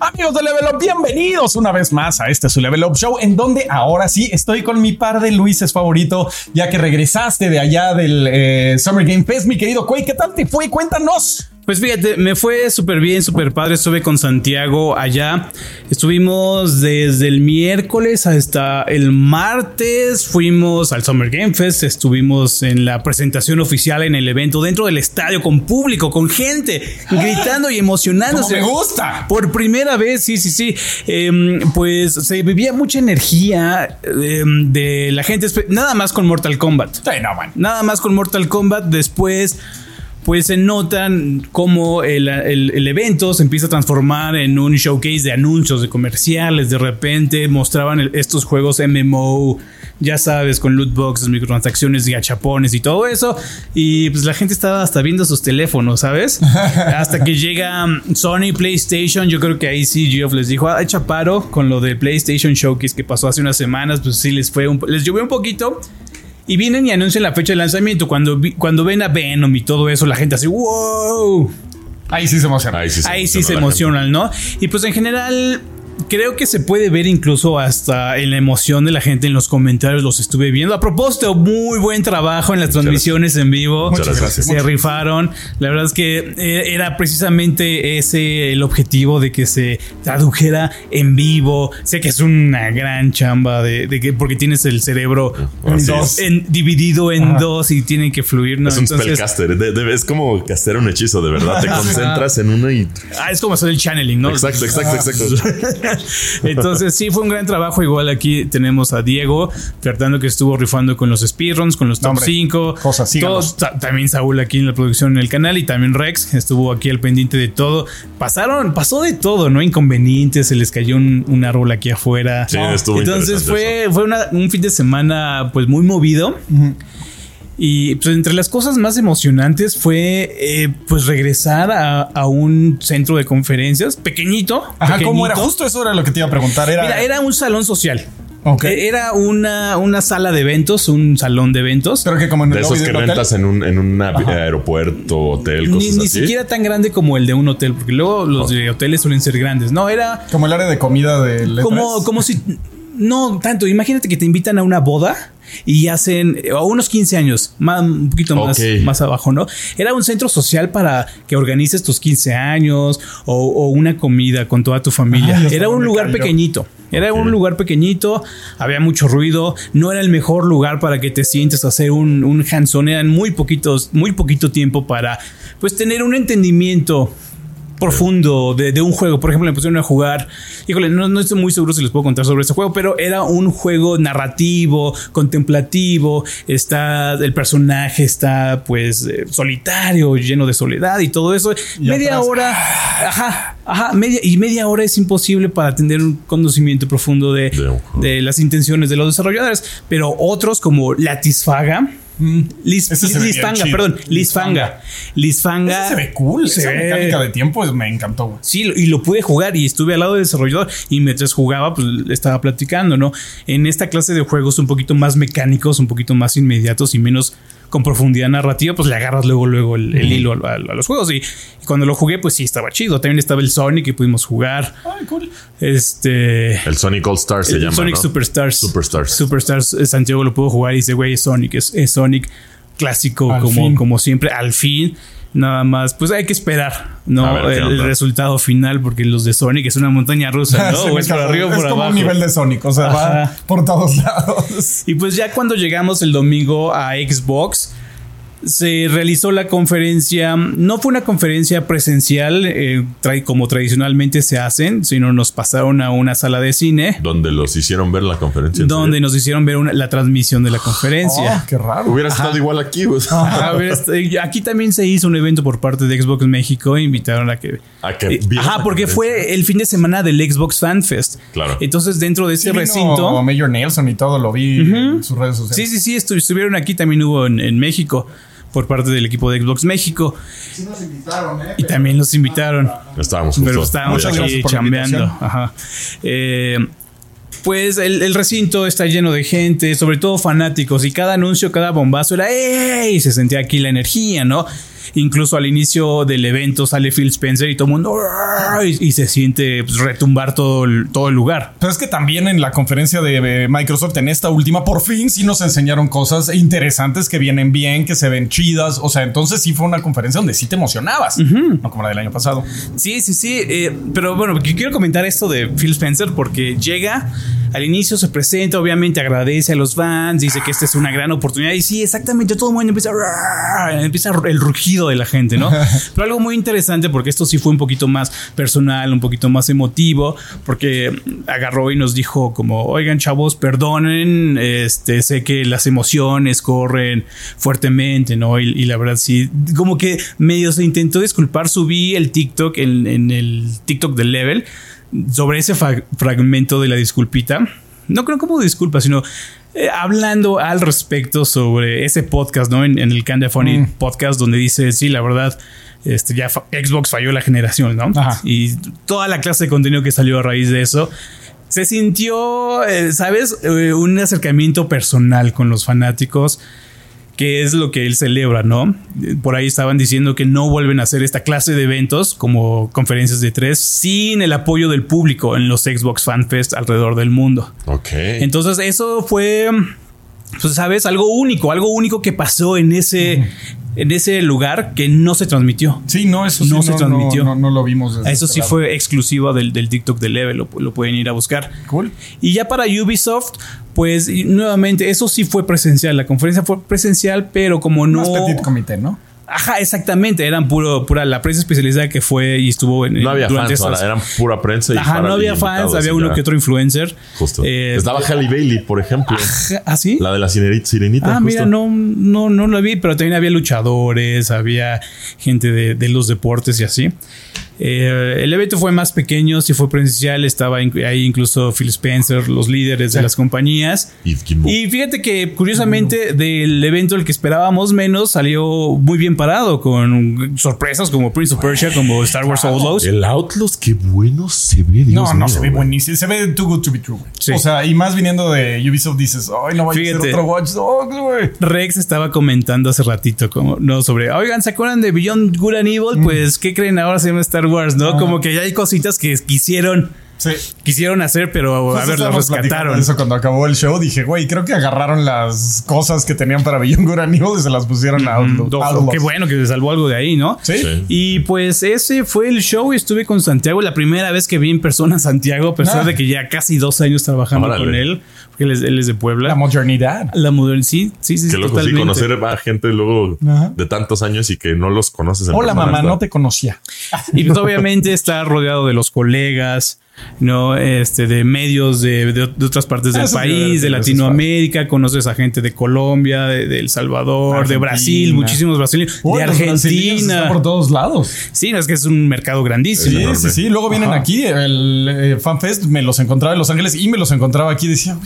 Amigos de Level Up, bienvenidos una vez más a este su Level Up Show, en donde ahora sí estoy con mi par de Luises favorito, ya que regresaste de allá del eh, Summer Game Fest, mi querido Quay. ¿Qué tal te fue? Cuéntanos. Pues fíjate, me fue súper bien, súper padre. Estuve con Santiago allá. Estuvimos desde el miércoles hasta el martes. Fuimos al Summer Game Fest. Estuvimos en la presentación oficial en el evento dentro del estadio con público, con gente gritando y emocionándose. ¡Como me gusta! Por primera vez, sí, sí, sí. Em, pues se vivía mucha energía em, de la gente. Nada más con Mortal Kombat. Sí, no, man. Nada más con Mortal Kombat. Después pues se notan cómo el, evento se empieza a transformar en un showcase de anuncios, de comerciales. De repente mostraban estos juegos MMO, ya sabes, con loot boxes, microtransacciones y gachapones y todo eso. Y pues la gente estaba hasta viendo sus teléfonos, ¿sabes? hasta que llega Sony PlayStation. Yo creo que ahí sí Geoff les dijo, ah, echa paro con lo de PlayStation Showcase que pasó hace unas semanas. Pues sí les fue un, les llovió un poquito. Y vienen y anuncian la fecha de lanzamiento. Cuando, cuando ven a Venom y todo eso, la gente así, wow. Ahí sí se emociona. Ahí sí se, Ahí sí se emocionan, ¿no? Y pues en general creo que se puede ver incluso hasta en la emoción de la gente en los comentarios. Los estuve viendo. A propósito, muy buen trabajo en las transmisiones en vivo. Muchas gracias. Se rifaron. La verdad es que eh, era precisamente ese el objetivo de que se tradujera en vivo. Sé que es una gran chamba de, que porque tienes el cerebro dividido en dos y tienen que fluir. Es un spellcaster. es como castear un hechizo, de verdad. Te concentras en uno y. Ah, es como hacer el channeling, ¿no? Exacto, exacto, exacto. Entonces sí fue un gran trabajo. Igual aquí tenemos a Diego tratando que estuvo rifando con los speedruns, con los top 5. Cosas Todos, también Saúl aquí en la producción en el canal y también Rex estuvo aquí al pendiente de todo. Pasaron, pasó de todo, ¿no? Inconvenientes, se les cayó un, árbol aquí afuera. Sí, estuvo Entonces fue, fue un fin de semana pues muy movido. Y pues entre las cosas más emocionantes fue eh, pues regresar a, un centro de conferencias pequeñito. Ajá, ¿cómo era? Justo eso era lo que te iba a preguntar. Era, Mira, era un salón social. Okay. Eh, era una, una sala de eventos, un salón de eventos. Pero que como en de esos que rentas en un, en un aeropuerto, hotel, cosas ni, Ni siquiera tan grande como el de un hotel, porque luego los de hoteles suelen ser grandes. No, era. Como el área de comida de. Como, como si. No tanto. Imagínate que te invitan a una boda y hacen a unos 15 años, más, un poquito más, más abajo, ¿no? Era un centro social para que organices tus 15 años o, una comida con toda tu familia. era un lugar pequeñito. Era un lugar pequeñito, había mucho ruido, no era el mejor lugar para que te sientes a hacer un, un hands-on, eran muy poquitos, muy poquito tiempo para pues tener un entendimiento profundo de, un juego. Por ejemplo, me pusieron a jugar. Híjole, no, estoy muy seguro si les puedo contar sobre ese juego, pero era un juego narrativo, contemplativo. Está el personaje, está pues eh, solitario, lleno de soledad y todo eso. media hora, ajá, ajá, media y media hora es imposible para tener un conocimiento profundo de, de las intenciones de los desarrolladores. Pero otros como Latisfaga Liz, Fanga, perdón, Liz Fanga. Liz Fanga. se ve cool. Se Esa ve... mecánica de tiempo me encantó. Sí, y lo pude jugar y estuve al lado del desarrollador y mientras jugaba, pues estaba platicando, ¿no? En esta clase de juegos un poquito más mecánicos, un poquito más inmediatos y menos con profundidad narrativa, pues le agarras luego, luego el, hilo a, los juegos. Y, cuando lo jugué, pues sí, estaba chido. También estaba el Sonic que pudimos jugar. Ay, cool. Este. El Sonic All Stars se llama. Sonic Superstars. Superstars. Superstars. Eh, Santiago lo pudo jugar y dice, güey, es Sonic, es, Sonic clásico, como, como siempre. Al fin Nada más, pues hay que esperar, ¿no? el, resultado final, porque los de Sonic es una montaña rusa, ¿no? o es por arriba o por como un nivel de Sonic, o sea, va por todos lados. Y pues ya cuando llegamos el domingo a Xbox, se realizó la conferencia, no fue una conferencia presencial eh, como tradicionalmente se hacen, sino nos pasaron a una sala de cine. Donde los hicieron ver la conferencia. Donde nos hicieron ver la transmisión de la conferencia. Oh, qué raro. Hubiera estado igual aquí. aquí también se hizo un evento por parte de Xbox México. Invitaron a que... A que eh, ajá, porque fue el fin de semana del Xbox Fan Fest. Claro. Entonces dentro de ese recinto... Mayor Nelson y todo lo vi en sus redes sociales. Sí, sí, sí, estuvieron aquí, también hubo en México por parte del equipo de Xbox México. Sí nos invitaron, ¿eh? Y también nos invitaron. Estábamos justo. Pero estábamos aquí chambeando. Ajá. Eh, pues el, recinto está lleno de gente, sobre todo fanáticos, y cada anuncio, cada bombazo era ¡Ey! Se sentía aquí la energía, ¿no? Incluso al inicio del evento sale Phil Spencer y todo el mundo y, se siente pues, retumbar todo el, todo el lugar. Pero es que también en la conferencia de Microsoft, en esta última, por fin sí nos enseñaron cosas interesantes que vienen bien, que se ven chidas. O sea, entonces sí fue una conferencia donde sí te emocionabas, no como la del año pasado. Sí, sí, sí. Eh, pero bueno, quiero comentar esto de Phil Spencer porque llega al inicio se presenta, obviamente agradece a los fans, dice que esta es una gran oportunidad. Y sí, exactamente, todo el mundo empieza, empieza el rugido de la gente, ¿no? Pero algo muy interesante, porque esto sí fue un poquito más personal, un poquito más emotivo, porque agarró y nos dijo como, oigan chavos, perdonen, este, sé que las emociones corren fuertemente, ¿no? Y, la verdad sí, como que medio se intentó disculpar, subí el TikTok en, en el TikTok del level sobre ese fragmento de la disculpita, no creo como disculpa, sino eh, hablando al respecto sobre ese podcast, ¿no? En, el Candy Funny mm. podcast, donde dice, sí, la verdad, este, ya Xbox falló la generación, ¿no? Y toda la clase de contenido que salió a raíz de eso. Se sintió, eh, ¿sabes? Eh, un acercamiento personal con los fanáticos que es lo que él celebra, ¿no? Por ahí estaban diciendo que no vuelven a hacer esta clase de eventos como conferencias de tres sin el apoyo del público en los Xbox Fan Fest alrededor del mundo. Ok. Entonces eso fue, pues sabes, algo único, algo único que pasó en ese, en ese lugar que no se transmitió. Sí, no, eso sí, no, se transmitió. No, lo vimos. Eso sí fue exclusivo del, del, TikTok de Level, lo, lo, pueden ir a buscar. Cool. Y ya para Ubisoft, pues nuevamente, eso sí fue presencial. La conferencia fue presencial, pero como no. Más petit comité, ¿no? Ajá, exactamente. Eran puro, pura la prensa especializada que fue y estuvo en. No había fans, eran pura prensa. Y Ajá, no había fans, había uno que otro influencer. Justo. Eh, Estaba Halle Bailey, por ejemplo. ¿Ah, sí? La de la sirenita. Ah, mira, no, no, no lo vi, pero también había luchadores, había gente de, de los deportes y así. Eh, el evento fue más pequeño, sí fue presencial, estaba ahí incluso Phil Spencer, los líderes de las compañías. Y fíjate que curiosamente del evento el que esperábamos menos salió muy bien parado con sorpresas como Prince of Persia, como Star Wars Outlaws. El Outlaws, qué bueno se ve. no, no, se ve buenísimo, se ve too good to be true. O sea, y más viniendo de Ubisoft dices, ay, no vaya a ser otro Watch Dogs, güey. Rex estaba comentando hace ratito como no sobre, oigan, ¿se acuerdan de Beyond Good and Evil? Mm. Pues, ¿qué creen ahora se llama Star Wars, ¿no? Como que ya hay cositas que quisieron Sí. Quisieron hacer, pero a ver, las rescataron. Eso cuando acabó el show dije, güey, creo que agarraron las cosas que tenían para Beyond Good and y se las pusieron a Outlaw. Qué bueno que se salvó algo de ahí, ¿no? ¿Sí? Y pues ese fue el show y estuve con Santiago. La primera vez que vi en persona a Santiago, a pesar ah. de que ya casi dos años trabajando con él, porque él es, de Puebla. La modernidad. La modernidad, sí, sí, sí. Que luego sí, conocer a gente luego de tantos años y que no los conoces. En Hola, mamá, no te conocía. Y pues obviamente está rodeado de los colegas ¿no? Este, de medios de, de, otras partes del país, de Latinoamérica, conoces a gente de Colombia, de, El Salvador, de Brasil, muchísimos brasileños, de Argentina. por todos lados. Sí, es que es un mercado grandísimo. Sí, sí, sí. Luego vienen aquí, el eh, FanFest me los encontraba en Los Ángeles y me los encontraba aquí. Decía,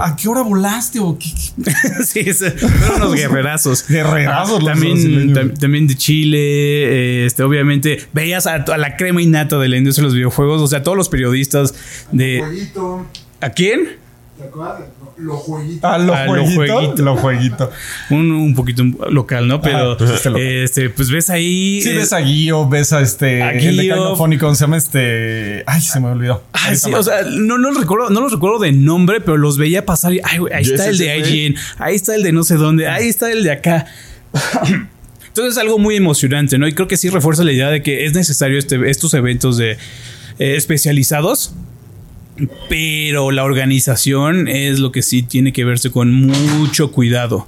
¿a, qué hora volaste? ¿O qué, sí, fueron unos guerrerazos. guerrerazos. También, también de Chile, este, obviamente, veías a, a la crema innata de la industria de los videojuegos, o sea, todos los periodistas de. ¿A quién? ¿Te acuerdas? Los jueguitos. Ah, los jueguitos. Los jueguitos. Un, un poquito local, ¿no? Pero, pues este, este, pues ves ahí. Sí, ves a Guío, ves a este. A el de se llama este. Ay, se me olvidó. Ay, sí, o sea, no, no, los recuerdo, no los recuerdo de nombre, pero los veía pasar y, ay, ahí está el de IGN, ahí está el de no sé dónde, ahí está el de acá. Entonces es algo muy emocionante, ¿no? Y creo que sí refuerza la idea de que es necesario este, estos eventos de eh, especializados. Pero la organización es lo que sí tiene que verse con mucho cuidado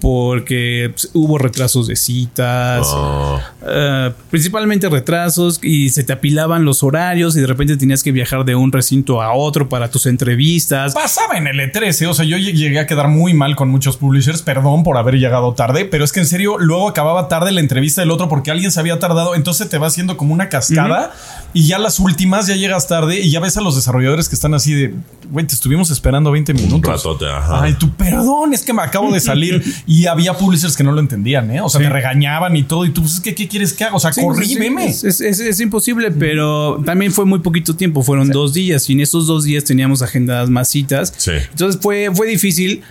porque pues, hubo retrasos de citas, oh. eh, principalmente retrasos y se te apilaban los horarios y de repente tenías que viajar de un recinto a otro para tus entrevistas. Pasaba en el E13, o sea, yo llegué a quedar muy mal con muchos publishers, perdón por haber llegado tarde, pero es que en serio luego acababa tarde la entrevista del otro porque alguien se había tardado, entonces te va haciendo como una cascada y ya las últimas ya llegas tarde y ya ves a los desarrolladores que están así de, güey, te estuvimos esperando 20 minutos. Ay, tu perdón, es que me acabo de salir y había publishers que no lo entendían, ¿eh? O sea, te regañaban y todo. Y tú, pues, ¿qué, ¿qué quieres que haga? O sea, corrí, Es, imposible, pero también fue muy poquito tiempo. Fueron dos días y en esos dos días teníamos agendadas más citas. Entonces fue, fue difícil.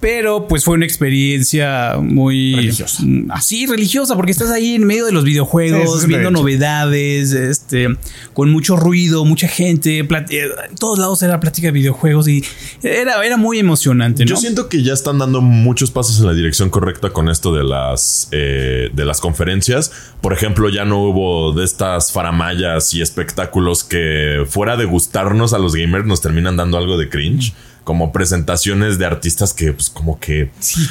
Pero pues fue una experiencia muy religiosa. Así, religiosa, porque estás ahí en medio de los videojuegos, viendo novedades, este, con mucho ruido, mucha gente, en todos lados era plática de videojuegos y era, era muy emocionante. Yo siento que ya están dando muchos pasos en la dirección correcta con esto de las, eh, de las conferencias. Por ejemplo, ya no hubo de estas faramayas y espectáculos que fuera de gustarnos a los gamers nos terminan dando algo de cringe como presentaciones de artistas que pues como que,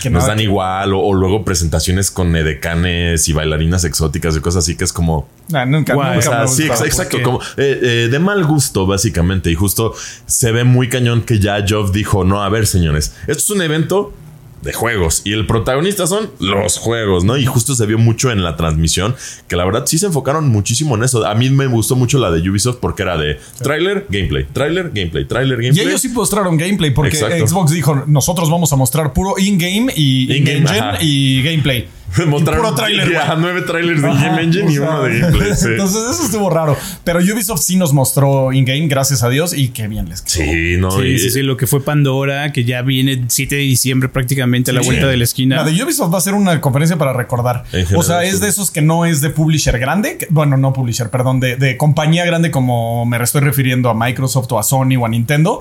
nos dan igual o, luego presentaciones con edecanes y bailarinas exóticas y cosas así que es como nunca, sí exacto como eh, eh, de mal gusto básicamente y justo se ve muy cañón que ya Job dijo no a ver señores esto es un evento de juegos y el protagonista son los juegos, ¿no? Y justo se vio mucho en la transmisión que la verdad sí se enfocaron muchísimo en eso. A mí me gustó mucho la de Ubisoft porque era de trailer, gameplay, trailer, gameplay, trailer, gameplay. Y ellos sí mostraron gameplay porque Xbox dijo, nosotros vamos a mostrar puro in-game y in-engine y gameplay. Mostraron puro trailer. nueve trailers de Game Engine y uno de gameplay. Entonces, eso estuvo raro. Pero Ubisoft sí nos mostró in-game, gracias a Dios, y qué bien les quedó. Sí, no. Sí, sí, sí, lo que fue Pandora, que ya viene 7 de diciembre prácticamente a la vuelta de la esquina. La de Ubisoft va a ser una conferencia para recordar. o sea, es de esos que no es de publisher grande. bueno, no publisher, perdón, de, de compañía grande como me estoy refiriendo a Microsoft o a Sony o a Nintendo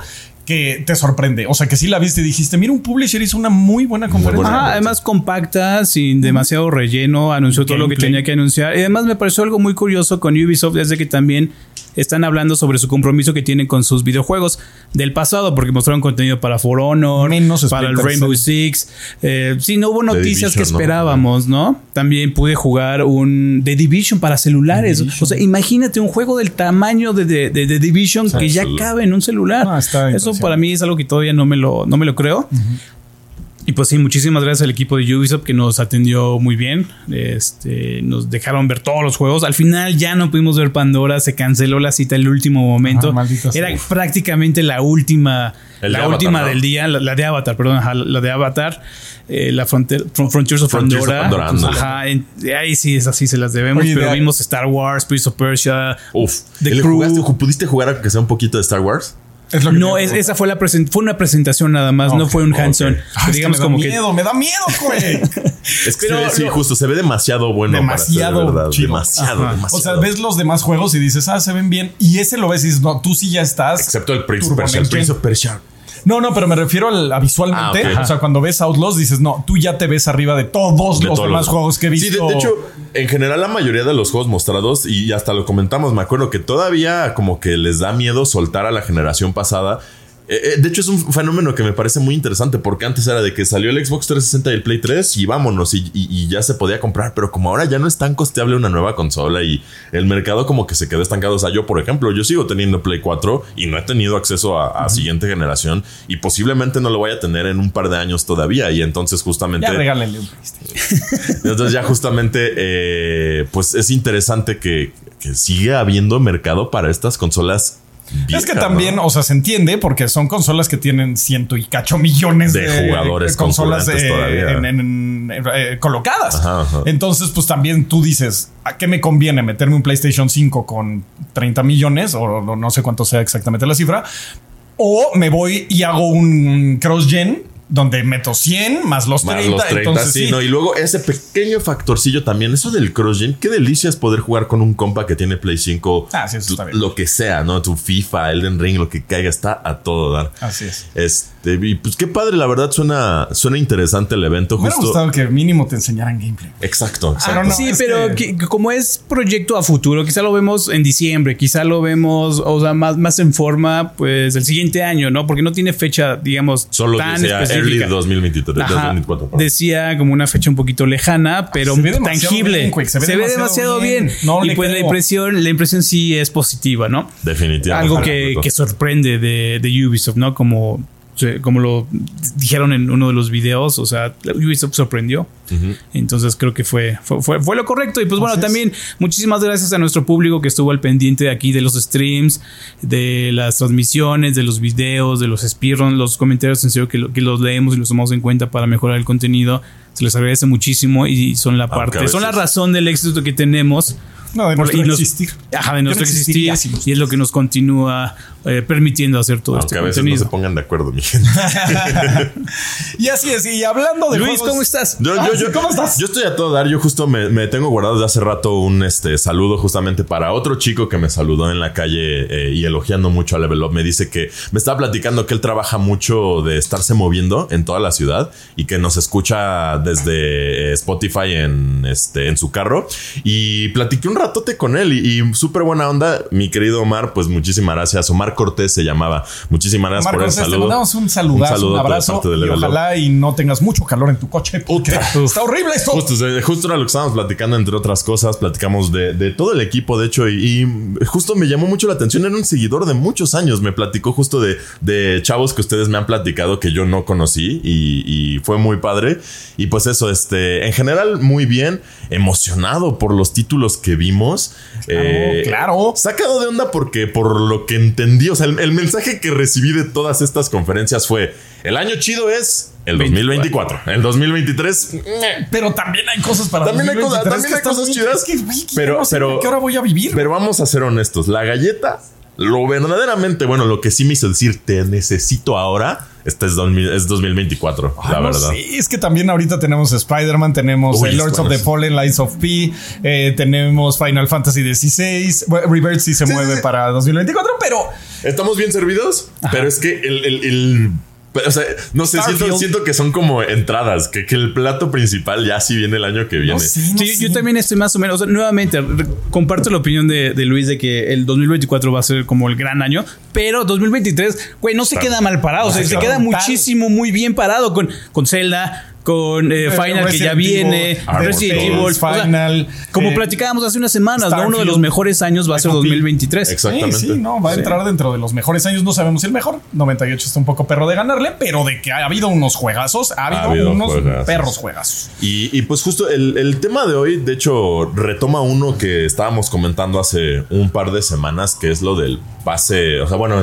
que te sorprende. O sea, que sí la viste y dijiste, mira, un publisher hizo una muy buena conferencia. además compacta, sin demasiado relleno, anunció todo lo que tenía que anunciar. Y además me pareció algo muy curioso con Ubisoft, desde que también están hablando sobre su compromiso que tienen con sus videojuegos del pasado, porque mostraron contenido para For Honor, para el Rainbow Six. Eh, sí, no hubo noticias que esperábamos, ¿no? También pude jugar un The Division para celulares. O sea, imagínate un juego del tamaño de The Division que ya cabe en un celular. Ah, Eso para mí es algo que todavía no me lo, no me lo creo. Y pues sí, muchísimas gracias al equipo de Ubisoft que nos atendió muy bien. Este, nos dejaron ver todos los juegos. Al final ya no pudimos ver Pandora, se canceló la cita en el último momento. Era prácticamente la última, la última del día, la, de Avatar, perdón, la de Avatar, eh, la Frontiers of Pandora. ajá, ahí sí es así, se las debemos. pero vimos Star Wars, Prince of Persia, Uf, The Crew. ¿Pudiste jugar a que sea un poquito de Star Wars? No, esa fue la fue una presentación nada más, no fue un hands-on. digamos me da miedo, me da miedo, güey. es que sí, justo se ve demasiado bueno. Demasiado, para demasiado, demasiado. O sea, ves los demás juegos y dices, ah, se ven bien. Y ese lo ves y dices, no, tú sí ya estás. Excepto el Prince, el Prince of Persia. No, no, pero me refiero a visualmente. Ah, o sea, cuando ves Outlaws dices, no, tú ya te ves arriba de todos los demás juegos que he visto. Sí, de, hecho, en general la mayoría de los juegos mostrados, y hasta lo comentamos, me acuerdo que todavía como que les da miedo soltar a la generación pasada eh, eh, de hecho, es un fenómeno que me parece muy interesante porque antes era de que salió el Xbox 360 y el Play 3 y vámonos y, ya se podía comprar, pero como ahora ya no es tan costeable una nueva consola y el mercado como que se quedó estancado. O sea, yo, por ejemplo, yo sigo teniendo Play 4 y no he tenido acceso a, siguiente generación y posiblemente no lo voy a tener en un par de años todavía. Y entonces, justamente. Ya regálenle un Entonces, ya justamente, eh, pues es interesante que, que siga habiendo mercado para estas consolas es que también, o sea, se entiende porque son consolas que tienen ciento y cacho millones de, jugadores, consolas eh, colocadas. Entonces, pues también tú dices, ¿a qué me conviene meterme un PlayStation 5 con 30 millones o no sé cuánto sea exactamente la cifra? O me voy y hago un cross-gen donde meto 100 más los 30. entonces, sí, Y luego ese pequeño factorcillo también, eso del cross-gen, qué delicia es poder jugar con un compa que tiene Play 5. Ah, sí, eso está bien. Lo que sea, ¿no? Tu FIFA, Elden Ring, lo que caiga, está a todo dar. Así es. Este, y pues qué padre, la verdad suena, suena interesante el evento. Me hubiera gustado que mínimo te enseñaran gameplay. Exacto, exacto. sí, pero como es proyecto a futuro, quizá lo vemos en diciembre, quizá lo vemos, o sea, más, más en forma, pues el siguiente año, ¿no? Porque no tiene fecha, digamos, Solo tan específica. Early 2023, 2024. Decía como una fecha un poquito lejana, pero tangible. se, ve demasiado, bien. y pues la impresión, la impresión sí es positiva, ¿no? Definitivamente. Algo que, que sorprende de, de Ubisoft, ¿no? Como como lo dijeron en uno de los videos, o sea, Ubisoft sorprendió. Entonces creo que fue, fue, fue, lo correcto. Y pues bueno, también muchísimas gracias a nuestro público que estuvo al pendiente de aquí de los streams, de las transmisiones, de los videos, de los speedruns, los comentarios en serio que, que los leemos y los tomamos en cuenta para mejorar el contenido. Se les agradece muchísimo y son la parte, son la razón del éxito que tenemos No, de nuestro existir. Ajá, de nuestro existir. Y es lo que nos continúa eh, permitiendo hacer todo Aunque este a veces contenido. no se pongan de acuerdo, mi gente. y así es. Y hablando de Luis, juegos- ¿cómo estás? Yo, yo- sí, yo- ¿Cómo estás? Yo estoy a todo dar. Yo justo me, me tengo guardado desde hace rato un este, saludo justamente para otro chico que me saludó en la calle eh, y elogiando mucho a Level Up. Me dice que me estaba platicando que él trabaja mucho de estarse moviendo en toda la ciudad y que nos escucha desde eh, Spotify en, este, en su carro. Y platiqué un ratote con él y, y súper buena onda. Mi querido Omar, pues muchísimas gracias. Omar Cortés se llamaba. Muchísimas gracias Marcos, por el te saludo. mandamos un saludazo, un, saludote de abrazo y ojalá y no tengas mucho calor en tu coche. Puta. Está horrible esto. Justo, justo era lo que estábamos platicando, entre otras cosas. Platicamos de, de todo el equipo, de hecho, y, y justo me llamó mucho la atención. Era un seguidor de muchos años. Me platicó justo de, de chavos que ustedes me han platicado que yo no conocí y, y fue muy padre. Y pues eso, este, en general, muy bien. Emocionado por los títulos que vimos. Eh, claro. Sacado de onda porque, por lo que entendí, o sea, el, el mensaje que recibí de todas estas conferencias fue: el año chido es el 2024. El 2023. Pero también hay cosas para También hay 2023 cosas- también hay cosas chidas. que, que Pero- pero- qué hora voy a vivir. Pero vamos a ser honestos. La galleta, lo verdaderamente bueno, lo que sí me hizo decir te necesito ahora, este es, 2000 es 2024, Ah, la no verdad. sé, es que también ahorita tenemos Spider-Man, tenemos Uy, Lords of the Fallen, Lies of P, eh, tenemos Final Fantasy XVI, bueno, Rebirth sí se Sí, mueve sí, sí. para 2024, pero Estamos bien servidos, pero es que el. el- el- o sea, no sé, siento, que son como entradas, que, que el plato principal ya sí viene el año que viene. no sé, no Sí, sé. yo también estoy más o menos, o sea, nuevamente, comparto la opinión de, de Luis de que el 2024 va a ser como el gran año, pero 2023, güey, no se Está- queda mal parado, o sea, se se queda queda brutal. muchísimo, muy bien parado con, con Zelda, con eh, Eh, Final que ya viene, Evil, Resident Evil, o sea, Final, como eh, platicábamos hace unas semanas, ¿no? uno de los mejores años va a ser Echo P. 2023. Exactamente. Sí, sí, no, va a entrar dentro de los mejores años. No sabemos si el mejor. 98 está un poco perro de ganarle, pero de que ha habido unos juegazos, ha habido, habido unos juegazos. perros juegazos. Y, y pues justo el, el tema de hoy, de hecho, retoma uno que estábamos comentando hace un par de semanas, que es lo del pase. O sea, bueno,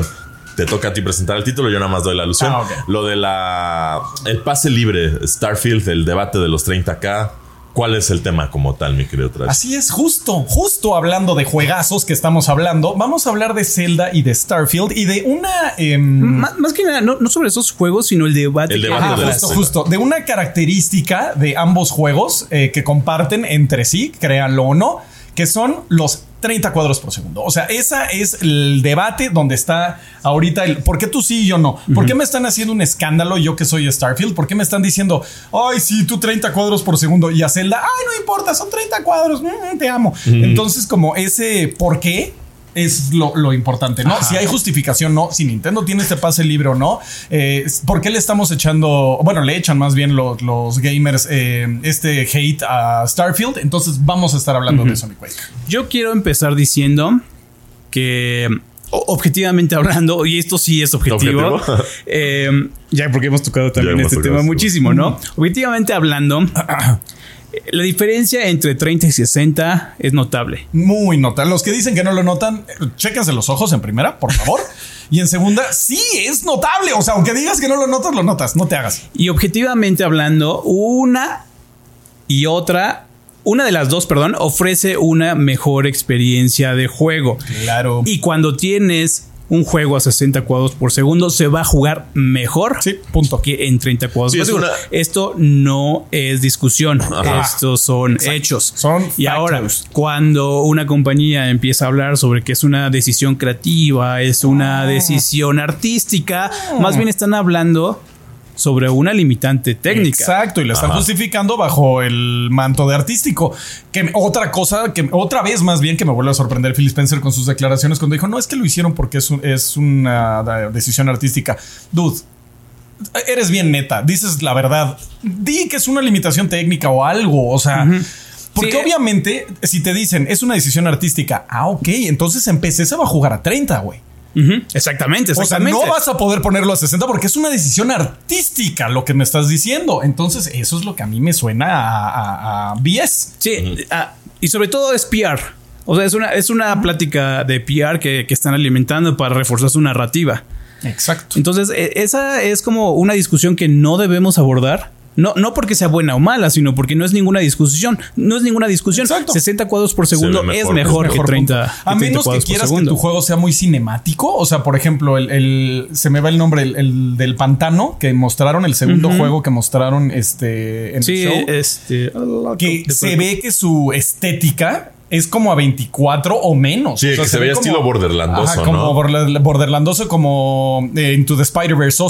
te toca a ti presentar el título, yo nada más doy la alusión. Ah. Lo de la el pase libre, Starfield, el debate de los 30k. ¿Cuál es el tema como tal, mi querido Trash? Así es, justo, justo hablando de juegazos que estamos hablando, vamos a hablar de Zelda y de Starfield y de una... em, Más, más que nada, no, no sobre esos juegos, sino el debate. El que debate de justo, justo. De una característica de ambos juegos eh, que comparten entre sí, créanlo o no, que son los 30 cuadros por segundo. O sea, esa es el debate donde está ahorita el por qué tú sí y yo no. ¿Por qué me están haciendo un escándalo yo que soy Starfield? ¿Por qué me están diciendo, ay, sí, tú 30 cuadros por segundo y a Zelda, ay, no importa, son 30 cuadros, mm, te amo. Entonces, como ese por qué es lo, lo importante, ¿no? Si hay justificación, no. Si Nintendo tiene este pase libre o no. Eh, ¿Por qué le estamos echando, bueno, le echan más bien los, los gamers eh, este hate a Starfield? Entonces vamos a estar hablando de Sonic Quake. Yo quiero empezar diciendo que objetivamente hablando, y esto sí es objetivo, ¿Objetivo? eh, ya porque hemos tocado también hemos este tocado tema esto. muchísimo, ¿no? Objetivamente hablando, la diferencia entre 30 y 60 es notable. Muy notable. Los que dicen que no lo notan, chéquense los ojos en primera, por favor. Y en segunda, sí, es notable. O sea, aunque digas que no lo notas, lo notas. No te hagas. Y objetivamente hablando, una y otra, una de las dos, perdón, ofrece una mejor experiencia de juego. Claro. Y cuando tienes un juego a 60 cuadros por segundo, se va a jugar mejor Sí, punto. que en 30 cuadros Sí, por es segundo. una- Esto no es discusión, Ajá. estos son hechos. Son y ahora, cuando una compañía empieza a hablar sobre que es una decisión creativa, es una Ah. decisión artística, más bien están hablando sobre una limitante técnica. Exacto, y lo están Ajá. justificando bajo el manto de artístico. Que otra cosa, que otra vez más bien que me vuelve a sorprender Phil Spencer con sus declaraciones cuando dijo, no es que lo hicieron porque es, un- es una decisión artística. Dude. Eres bien neta, dices la verdad. Di que es una limitación técnica o algo. O sea, porque Sí. obviamente, si te dicen es una decisión artística, ah, ok, entonces en PC se va a jugar a 30, güey. Ujú, Exactamente, O sea, exactamente. no vas a poder ponerlo a 60 porque es una decisión artística lo que me estás diciendo. Entonces, eso es lo que a mí me suena a, a, a BS. Sí, y sobre todo es PR. O sea, es una, es una plática de PR que, que están alimentando para reforzar su narrativa. Exacto. Entonces, e- esa es como una discusión que no debemos abordar No, no porque sea buena o mala, sino porque no es ninguna discusión. No es ninguna discusión. 60 cuadros por segundo es mejor, que 30. A menos que quieras que tu juego sea muy cinemático. O sea, por ejemplo, el, se me va el nombre, el, del pantano que mostraron, el segundo juego que mostraron este en sí, el show. Este, que se ve que su estética es como a 24 o menos. Sí, que se, ve estilo borderlandoso. como borderlandoso, como eh, Into the Spider-Verse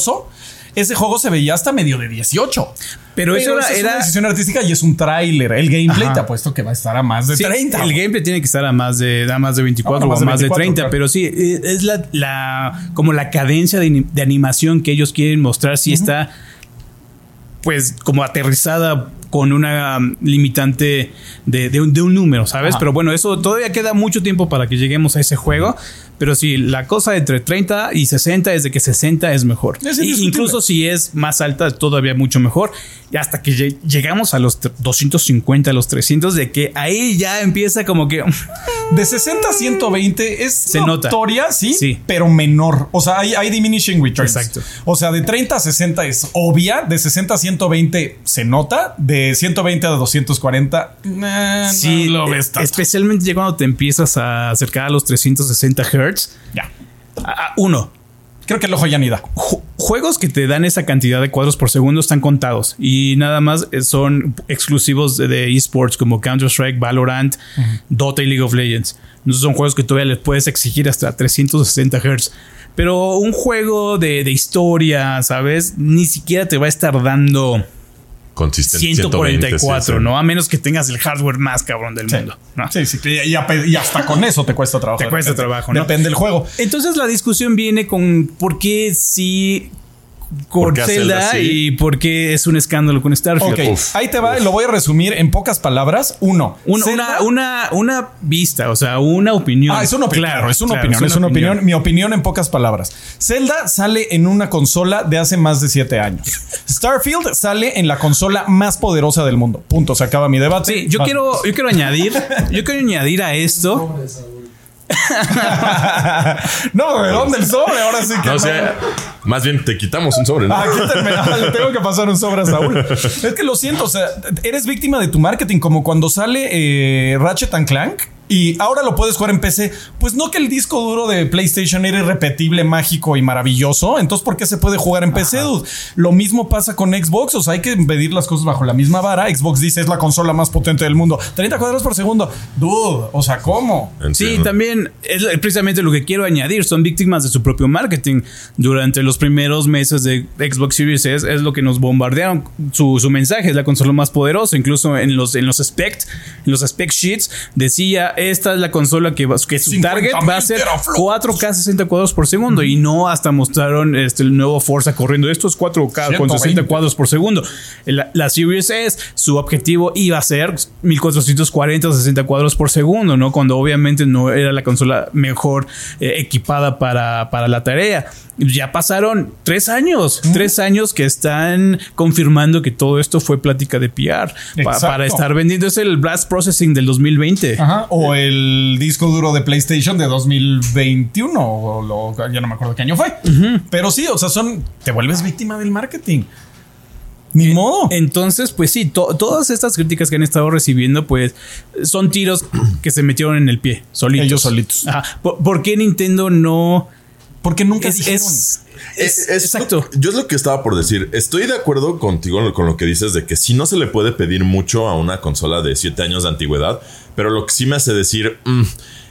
ese juego se veía hasta medio de 18. Pero, eso era, una decisión artística y es un tráiler. El gameplay te ha puesto que va a estar a más de 30. El gameplay tiene que estar a más de, a más de 24 o a más de 30. Pero sí, eh, es la, como la cadencia de, animación que ellos quieren mostrar. Si está pues como aterrizada con una um, limitante de, un, número, ¿sabes? Pero bueno, eso todavía queda mucho tiempo para que lleguemos a ese juego. Pero sí, la cosa entre 30 y 60 es de que 60 es mejor. incluso si es más alta, todavía mucho mejor. Y hasta que llegamos a los 250, a los 300, de que ahí ya empieza como que... De 60 a 120 es Se notoria, ¿sí? sí, pero menor. O sea, hay, diminishing returns. Exacto. O sea, de 30 a 60 es obvia, de 60 a 120 se nota, de 120 a 240 sí, lo ves Especialmente ya cuando te empiezas a acercar a los 360 Hz. Ya. uno, Creo que el ojo ya ni da. Juegos que te dan esa cantidad de cuadros por segundo están contados y nada más eh, son exclusivos de, esports como Counter-Strike, Valorant, Dota y League of Legends. No son juegos que todavía les puedes exigir hasta 360 Hz. Pero un juego de, de historia, ¿sabes? Ni siquiera te va a estar dando consistente. 144, ¿no? A menos que tengas el hardware más cabrón del mundo. Sí, sí, y, hasta con eso te cuesta trabajo. Te cuesta trabajo, ¿no? Depende del juego. Entonces la discusión viene con por qué si con Zelda y por qué es un escándalo con Starfield. ahí te va, lo voy a resumir en pocas palabras. Uno, una, una, una, vista, o sea, una opinión. Ah, es una opinión. Claro, es una opinión. Es una, opinión. Mi opinión en pocas palabras. Zelda sale en una consola de hace más de siete años. Starfield sale en la consola más poderosa del mundo. Punto. Se acaba mi debate. Sí, yo quiero, yo quiero añadir, yo quiero añadir a esto. no, ¿de dónde el sobre? Ahora sí que. No, más bien te quitamos un sobre. ¿no? Ah, ah, le tengo que pasar un sobre a Saúl. es que lo siento, o sea, eres víctima de tu marketing, como cuando sale eh, Ratchet and Clank y ahora lo puedes jugar en PC. Pues no que el disco duro de PlayStation era irrepetible, mágico y maravilloso. Entonces, ¿por qué se puede jugar en PC, dude? Lo mismo pasa con Xbox. O sea, hay que medir las cosas bajo la misma vara. Xbox dice es la consola más potente del mundo. 30 cuadros por segundo. Dude, o sea, ¿cómo? Sí, también es precisamente lo que quiero añadir. Son víctimas de su propio marketing. Durante los primeros meses de Xbox Series S es lo que nos bombardearon. Su, mensaje es la consola más poderosa. Incluso en los, en los spec, en los spec sheets decía esta es la consola que, que su target va a ser 4K 60 cuadros por segundo y no hasta mostraron este, el nuevo Forza corriendo estos 4K con 60 cuadros por segundo. La, Series S, su objetivo iba a ser 1440 60 cuadros por segundo, ¿no? Cuando obviamente no era la consola mejor eh, equipada para, para la tarea ya pasaron tres años, tres años que están confirmando que todo esto fue plática de PR para estar vendiendo. Es el Blast Processing del 2020. O el disco duro de PlayStation de 2021. O ya no me acuerdo qué año fue. Pero sí, o sea, son. Te vuelves víctima del marketing. Ni modo. Entonces, pues sí, todas estas críticas que han estado recibiendo, pues son tiros que se metieron en el pie, solitos. Ellos solitos. ¿Por qué Nintendo no porque nunca es, Es, exacto. yo es lo que estaba por decir. Estoy de acuerdo contigo con lo que dices de que si no se le puede pedir mucho a una consola de 7 años de antigüedad, pero lo que sí me hace decir, mm,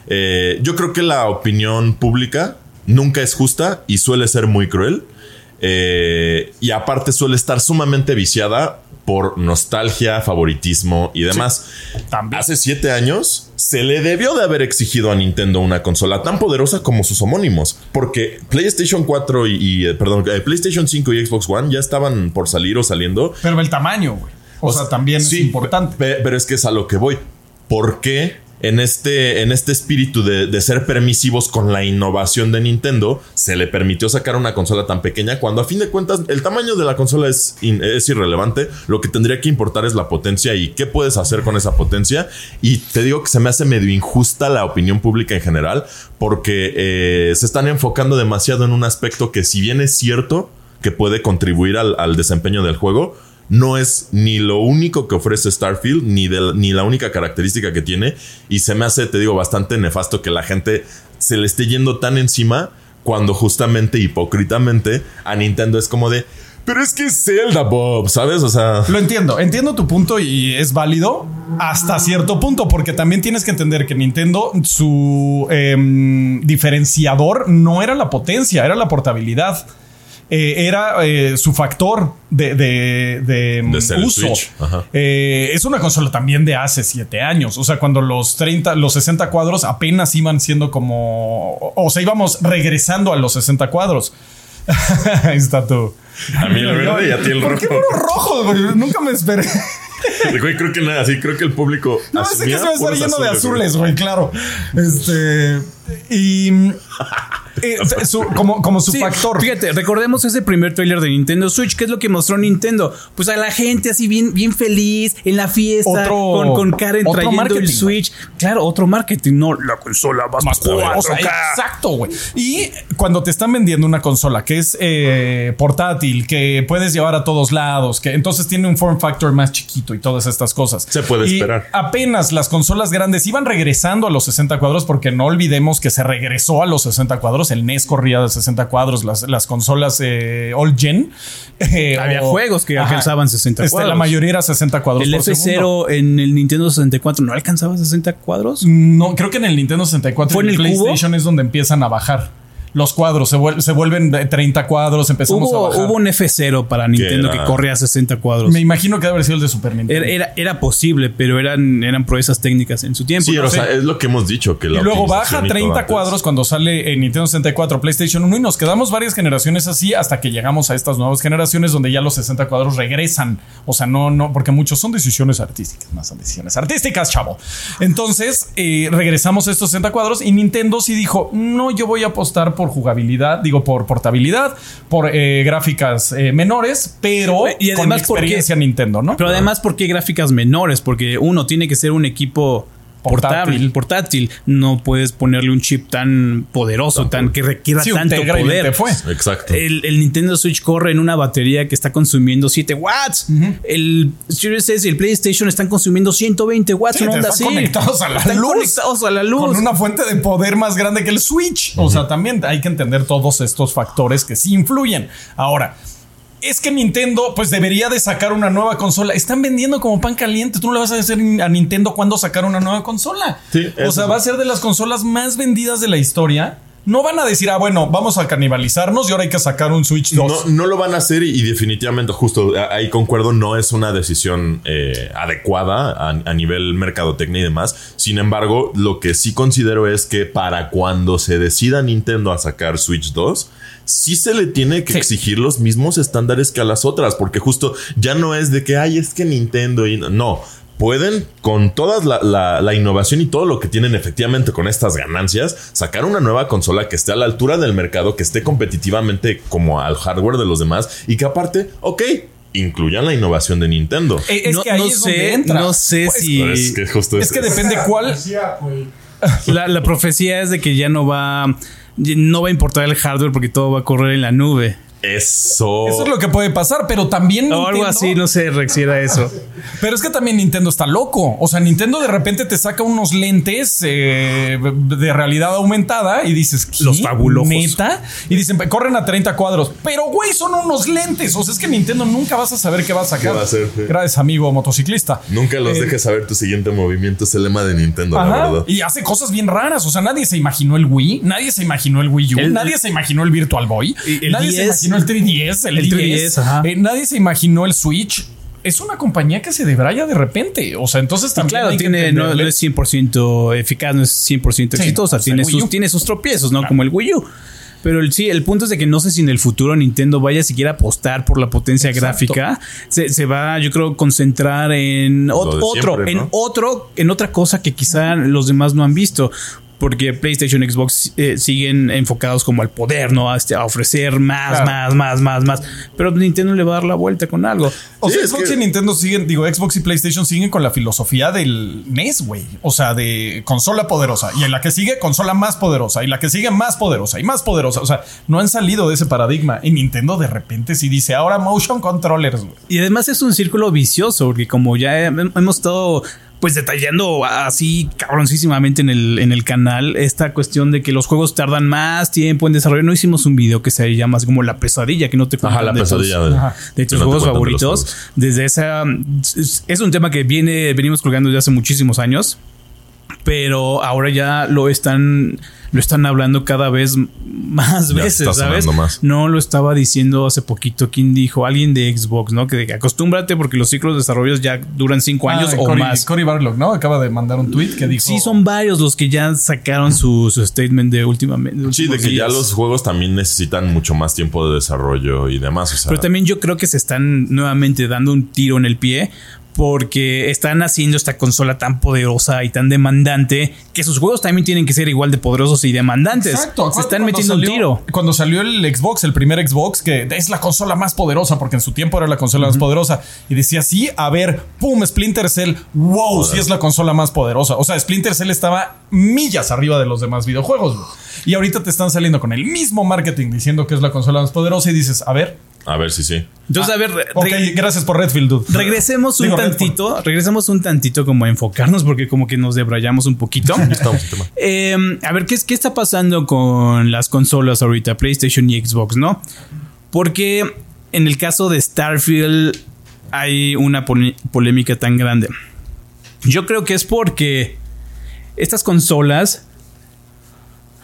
eh, yo creo que la opinión pública nunca es justa y suele ser muy cruel. Eh, y aparte suele estar sumamente viciada por nostalgia, favoritismo y demás. Hace siete años se le debió de haber exigido a Nintendo una consola tan poderosa como sus homónimos, porque PlayStation 4 y, eh, perdón, eh, PlayStation 5 y Xbox One ya estaban por salir o saliendo. Pero el tamaño, güey. O, sea, también es importante. Pero es que es a lo que voy. ¿Por qué en este, en este espíritu de, ser permisivos con la innovación de Nintendo, se le permitió sacar una consola tan pequeña cuando a fin de cuentas el tamaño de la consola es, es irrelevante. Lo que tendría que importar es la potencia y qué puedes hacer con esa potencia. Y te digo que se me hace medio injusta la opinión pública en general porque eh, se están enfocando demasiado en un aspecto que si bien es cierto que puede contribuir al, al desempeño del juego, no es ni lo único que ofrece Starfield, ni, ni la única característica que tiene. Y se me hace, te digo, bastante nefasto que la gente se le esté yendo tan encima cuando justamente, hipócritamente, a Nintendo es como de... Pero es que es Zelda, Bob, ¿sabes? O sea. Lo entiendo, entiendo tu punto y es válido hasta cierto punto, porque también tienes que entender que Nintendo, su em, diferenciador no era la potencia, era la portabilidad. Eh, era eh, su factor de, de, uso. Eh, es una consola también de hace siete años. O sea, cuando los 30, los 60 cuadros apenas iban siendo como. O sea, íbamos regresando a los 60 cuadros. Ahí está tú. A mí el verde y a ti el rojo. ¿Por qué rojo? Nunca me esperé. Güey, creo que nada, sí, creo que el público. No, sé que se va a estar lleno de azules, güey, claro. Este. Y. Eh, como, como su factor. Fíjate, recordemos ese primer trailer de Nintendo Switch. ¿Qué es lo que mostró Nintendo? Pues a la gente así bien, bien feliz en la fiesta con, con, Karen trayendo el Switch. Claro, otro marketing, no la consola más, más poderosa. Exacto, güey. Y cuando te están vendiendo una consola que es eh, portátil, que puedes llevar a todos lados, que entonces tiene un form factor más chiquito y todas estas cosas. Se puede esperar. Apenas las consolas grandes iban regresando a los 60 cuadros porque no olvidemos que se regresó a los 60 cuadros el NES corría de 60 cuadros, las, consolas eh, All Gen. Eh, Había juegos que alcanzaban 60 este, cuadros. La mayoría era 60 cuadros. El F0 en el Nintendo 64 no alcanzaba 60 cuadros. No, creo que en el Nintendo 64 ¿Fue en el, PlayStation es donde empiezan a bajar los cuadros se, se vuelven de 30 cuadros, empezamos hubo, a bajar. Hubo un F0 para Nintendo que corría a 60 cuadros. Me imagino que debe haber sido el de Super Nintendo. Era, era, posible, pero eran, eran proezas técnicas en su tiempo. Sí, o sea, es lo que hemos dicho. Que y luego baja 30 cuadros cuando sale en Nintendo 64, PlayStation 1 y nos quedamos varias generaciones así hasta que llegamos a estas nuevas generaciones donde ya los 60 cuadros regresan. O sea, no, no, porque muchos son decisiones artísticas, más son decisiones artísticas, chavo. Entonces, eh, regresamos a estos 60 cuadros y Nintendo sí dijo, no, yo voy a apostar por jugabilidad digo, por portabilidad, por eh, gráficas eh, menores, pero y además con experiencia Nintendo, ¿no? Pero además, ¿por qué gráficas menores? Porque uno tiene que ser un equipo portátil. portátil. No puedes ponerle un chip tan poderoso, tan que requiera tanto poder. Fue. Exacto. El, Nintendo Switch corre en una batería que está consumiendo 7 watts. El Series S y el PlayStation están consumiendo 120 watts. Sí, están conectados a la luz. Conectados a la luz. Con una fuente de poder más grande que el Switch. O sea, también hay que entender todos estos factores que sí influyen. Ahora, es que Nintendo pues debería de sacar una nueva consola. Están vendiendo como pan caliente. Tú no le vas a decir a Nintendo cuándo sacar una nueva consola. o sea, va a ser de las consolas más vendidas de la historia. No van a decir, ah, bueno, vamos a canibalizarnos y ahora hay que sacar un Switch 2. No, no lo van a hacer y, definitivamente, justo ahí concuerdo, no es una decisión eh, adecuada a, a, nivel mercadotecnia y demás. Sin embargo, lo que sí considero es que para cuando se decida Nintendo a sacar Switch 2, sí se le tiene que exigir los mismos estándares que a las otras, porque justo ya no es de que, ay, es que Nintendo y no. Pueden, con toda la, innovación y todo lo que tienen efectivamente con estas ganancias, sacar una nueva consola que esté a la altura del mercado, que esté competitivamente como al hardware de los demás y que aparte, ok, incluyan la innovación de Nintendo. Eh, es que ahí no sé, No sé pues, si. es que, justo es, que depende cuál. La, la profecía es de que ya no va no va a importar el hardware porque todo va a correr en la nube. Eso. Eso es lo que puede pasar, pero también. O algo así, no sé, requiera eso. Pero es que también Nintendo está loco. O sea, Nintendo de repente te saca unos lentes eh, de realidad aumentada y dices, los fabulosos. Neta. Y dicen, corren a 30 cuadros. Pero, güey, son unos lentes. O sea, es que Nintendo nunca vas a saber qué va a sacar. ¿Qué va a hacer? Gracias, amigo motociclista. Nunca los eh, dejes saber tu siguiente movimiento. Es el lema de Nintendo, la verdad. Y hace cosas bien raras. O sea, nadie se imaginó el Wii, nadie se imaginó el Wii U, nadie se imaginó el Virtual Boy, nadie se imaginó el 3DS, el, 3DS. Eh, nadie se imaginó el Switch es una compañía que se debraya de repente. O sea, entonces también. claro, tiene, no, es 100% eficaz, no es 100% exitosa. tiene, sus, tiene sus tropiezos, ¿no? Como el Wii U. Pero el, sí, el punto es de que no sé si en el futuro Nintendo vaya siquiera a apostar por la potencia gráfica. Se, va, yo creo, concentrar en otro, en otro, en otra cosa que quizá los demás no han visto porque PlayStation y Xbox eh, siguen enfocados como al poder, ¿no? A, este, a ofrecer más, más, más, más, más. Pero Nintendo le va a dar la vuelta con algo. O sea, Xbox y Nintendo siguen, digo, Xbox y PlayStation siguen con la filosofía del NES, güey. O sea, de consola poderosa. Y en la que sigue, consola más poderosa. Y la que sigue, más poderosa y más poderosa. O sea, no han salido de ese paradigma. Y Nintendo de repente sí dice ahora motion controllers, güey. Y además es un círculo vicioso, porque como ya hemos estado pues detallando así cabroncísimamente en el, en el canal esta cuestión de que los juegos tardan más tiempo en desarrollo. No hicimos un video que se llama más como la pesadilla, que no te Ajá, la de pesadilla tus, de, de tus juegos favoritos. Desde esa es, es un tema que viene, venimos colgando desde hace muchísimos años pero ahora ya lo están lo están hablando cada vez más Ya veces, está ¿sabes? más. No lo estaba diciendo hace poquito quien dijo, alguien de Xbox, ¿no? Que, que acostúmbrate porque los ciclos de desarrollo ya duran cinco años Ah, o Cory- más. Cory Barlog, ¿no? Acaba de mandar un tweet que dijo. Sí, son varios los que ya sacaron su, su statement de últimamente. Sí, de que ya los juegos también necesitan mucho más tiempo de desarrollo y demás. O sea, Pero también yo creo que se están nuevamente dando un tiro en el pie porque están haciendo esta consola tan poderosa y tan demandante que sus juegos también tienen que ser igual de poderosos y demandantes. Exacto. se están metiendo salió- un tiro. Cuando salió el Xbox, el primer Xbox, que es la consola más poderosa, porque en su tiempo era la consola más poderosa, y decía, sí, a ver, pum, Splinter Cell, wow, sí es la consola más poderosa. O sea, Splinter Cell estaba millas arriba de los demás videojuegos. Y ahorita te están saliendo con el mismo marketing diciendo que es la consola más poderosa y dices, a ver, a ver si sí. Entonces, a ver, ok, gracias por Redfield, dude. regresemos un Digo, tantito, regresemos un tantito como a enfocarnos porque como que nos debrayamos un poquito. Eh, a ver, ¿qué, es- ¿qué está pasando con las consolas ahorita, PlayStation y Xbox, no? Porque en el caso de Starfield hay una polémica tan grande. Yo creo que es porque estas consolas...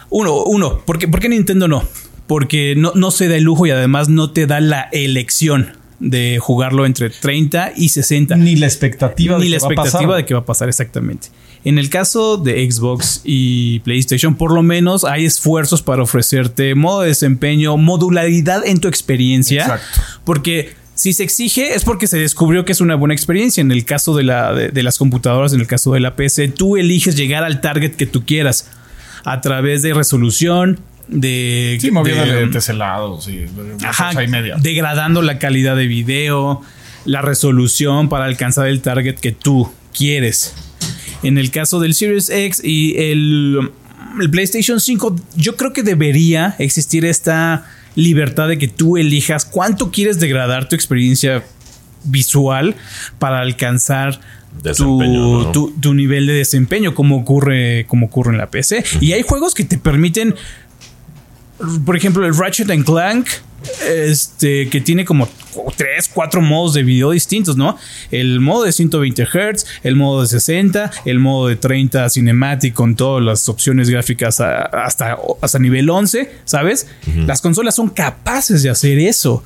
Uno, uno, ¿por qué, por qué Nintendo no? Porque no, no se da el lujo y además no te da la elección de jugarlo entre 30 y 60 Ni la expectativa de ni la que va a expectativa pasar. de que va a pasar exactamente. En el caso de Xbox y PlayStation, por lo menos hay esfuerzos para ofrecerte modo de desempeño, modularidad en tu experiencia, Exacto. porque si se exige es porque se descubrió que es una buena experiencia. En el caso de, la, de, de las computadoras, en el caso de la PC, tú eliges llegar al target que tú quieras a través de resolución, de... Sí, moviéndole de- de Ajá, cosa y media. degradando la calidad de video, la resolución para alcanzar el target que tú quieres. En el caso del Series X y el, el PlayStation 5, yo creo que debería existir esta libertad de que tú elijas cuánto quieres degradar tu experiencia visual para alcanzar tu, tu- tu nivel de desempeño como ocurre, como ocurre en la PC. Y hay juegos que te permiten por ejemplo, el Ratchet and Clank, este, que tiene como 3, 4 modos de video distintos, ¿no? El modo de 120 Hz, el modo de 60, el modo de 30 Cinematic con todas las opciones gráficas a- hasta, hasta nivel 11, ¿sabes? Las consolas son capaces de hacer eso.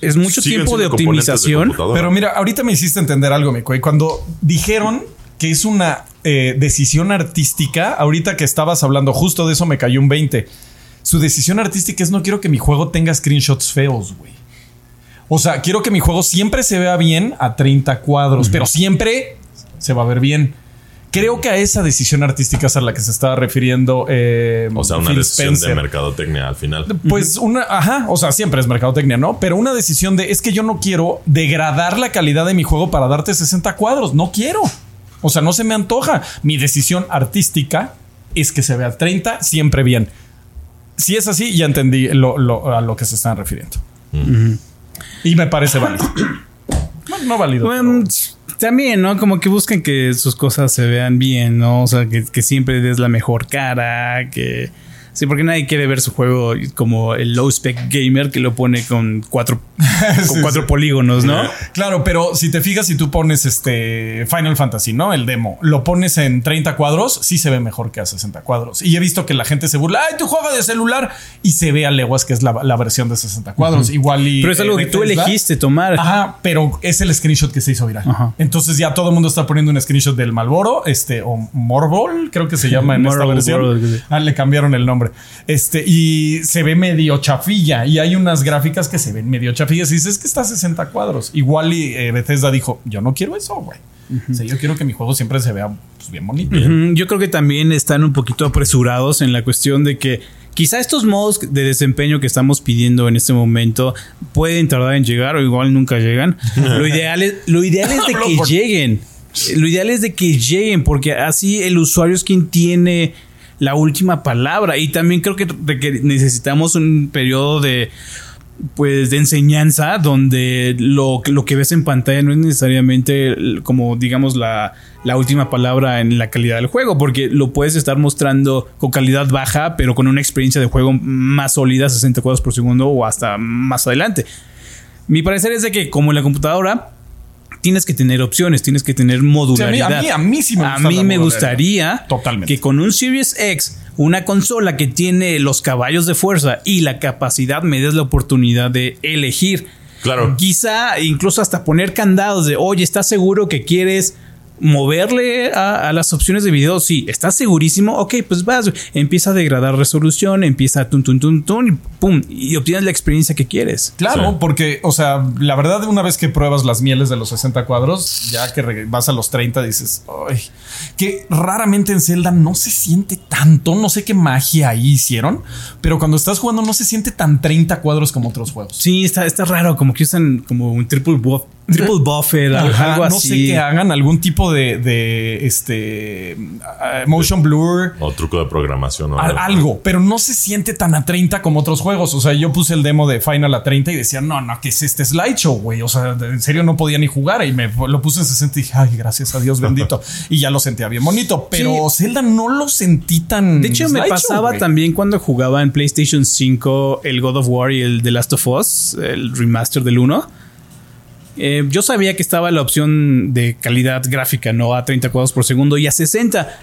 Es mucho Siguen tiempo de optimización. Pero mira, ahorita me hiciste entender algo, Mico. Y cuando dijeron que es una eh, decisión artística, ahorita que estabas hablando justo de eso, me cayó un 20. Su decisión artística es no quiero que mi juego tenga screenshots feos, güey. O sea, quiero que mi juego siempre se vea bien a 30 cuadros, pero siempre se va a ver bien. Creo que a esa decisión artística es a la que se estaba refiriendo. eh, O sea, una Phil decisión de Spencer. mercadotecnia al final. Pues una, ajá, o sea, siempre es mercadotecnia, ¿no? Pero una decisión de es que yo no quiero degradar la calidad de mi juego para darte 60 cuadros, no quiero. O sea, no se me antoja. Mi decisión artística es que se vea 30 siempre bien. Si es así, ya entendí lo- lo- a lo que se están refiriendo. Y me parece válido. Bueno, no válido. También, ¿no? Como que buscan que sus cosas se vean bien, ¿no? O sea, que, que siempre des la mejor cara, que... Sí, porque nadie quiere ver su juego como el low spec gamer que lo pone con cuatro, con cuatro sí. polígonos, ¿no? Claro, pero si te fijas, si tú pones este Final Fantasy, ¿no? El demo, lo pones en 30 cuadros, sí se ve mejor que a 60 cuadros. Y he visto que la gente se burla, ay, tu juego de celular, y se ve a leguas que es la, la versión de 60 cuadros. Igual y. Pero es algo eh, que tú elegiste tomar. Ajá, pero es el screenshot que se hizo viral. Ajá. Entonces ya todo el mundo está poniendo un screenshot del Malboro, este, o Morbol, creo que se llama en esta versión. World. Ah, le cambiaron el nombre. Este, y se ve medio chafilla. Y hay unas gráficas que se ven medio chafillas. Y dices "Es que está a 60 cuadros. Igual y eh, Bethesda dijo: Yo no quiero eso, güey. O sea, yo quiero que mi juego siempre se vea pues, bien bonito. Yo creo que también están un poquito apresurados en la cuestión de que quizá estos modos de desempeño que estamos pidiendo en este momento pueden tardar en llegar o igual nunca llegan. lo ideal es, lo ideal es de que lleguen. Lo ideal es de que lleguen porque así el usuario es quien tiene la última palabra. Y también creo que necesitamos un periodo de pues de enseñanza donde lo, lo, que ves en pantalla no es necesariamente como digamos la, la, última palabra en la calidad del juego porque lo puedes estar mostrando con calidad baja pero con una experiencia de juego más sólida 60 cuadros por segundo o hasta más adelante. Mi parecer es de que como en la computadora tienes que tener opciones, tienes que tener modularidad. a, mí, a, mí, sí me, a mí me gustaría que con un Series X una consola que tiene los caballos de fuerza y la capacidad me des la oportunidad de elegir. Claro. Quizá incluso hasta poner candados de, oye, ¿estás seguro que quieres moverle a, las opciones de video. Sí, ¿estás segurísimo? Ok, pues vas, empieza a degradar resolución, empieza a tun, tun, tun, tun, y pum, y obtienes la experiencia que quieres. Claro, porque, o sea, la verdad, una vez que pruebas las mieles de los 60 cuadros, ya que vas a los 30, dices, ay, que raramente en Zelda no se siente tanto, no sé qué magia ahí hicieron, pero cuando estás jugando no se siente tan 30 cuadros como otros juegos. Sí, está, está raro, como que usan como un triple buff triple buffer, algo así. No sé que hagan algún tipo de, de este uh, motion blur o truco de programación o algo, pero no se siente tan a 30 como otros juegos. O sea, yo puse el demo de Final a 30 y decía, no, no, que es este slideshow, güey. O sea, en serio no podía ni jugar y me lo puse en 60 y dije, ay, gracias a Dios bendito. y ya lo sentía bien bonito, pero Zelda no lo sentí tan. De hecho, me pasaba también cuando jugaba en PlayStation 5 el God of War y el The Last of Us, el remaster del 1 eh, yo sabía que estaba la opción de calidad gráfica, no a 30 cuadros por segundo y a 60.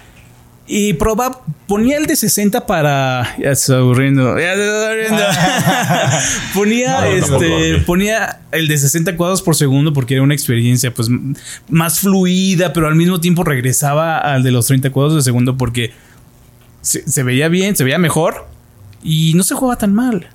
Y probaba, ponía el de 60 para. Ya se aburriendo. Ya se aburriendo. ponía, este, ponía el de 60 cuadros por segundo porque era una experiencia pues más fluida, pero al mismo tiempo regresaba al de los 30 cuadros de segundo porque se veía bien, se veía mejor y no se juega tan mal.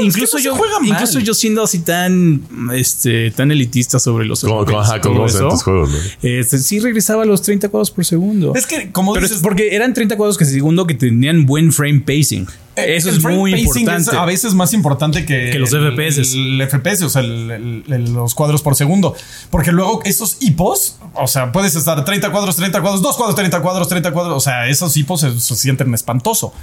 incluso yo, incluso yo siendo así tan, este, tan elitista sobre los como, juegos, este, sí regresaba a los 30 cuadros por segundo. Es que, como dices, porque eran 30 cuadros que segundo que tenían buen frame pacing. Eh, Eso es muy importante. a veces más importante que, los FPS. El, FPS, o sea, los cuadros por segundo. Porque luego esos hipos, o sea, puedes estar 30 cuadros, 30 cuadros, 2 cuadros, 30 cuadros, 30 cuadros. O sea, esos hipos se, se sienten espantoso.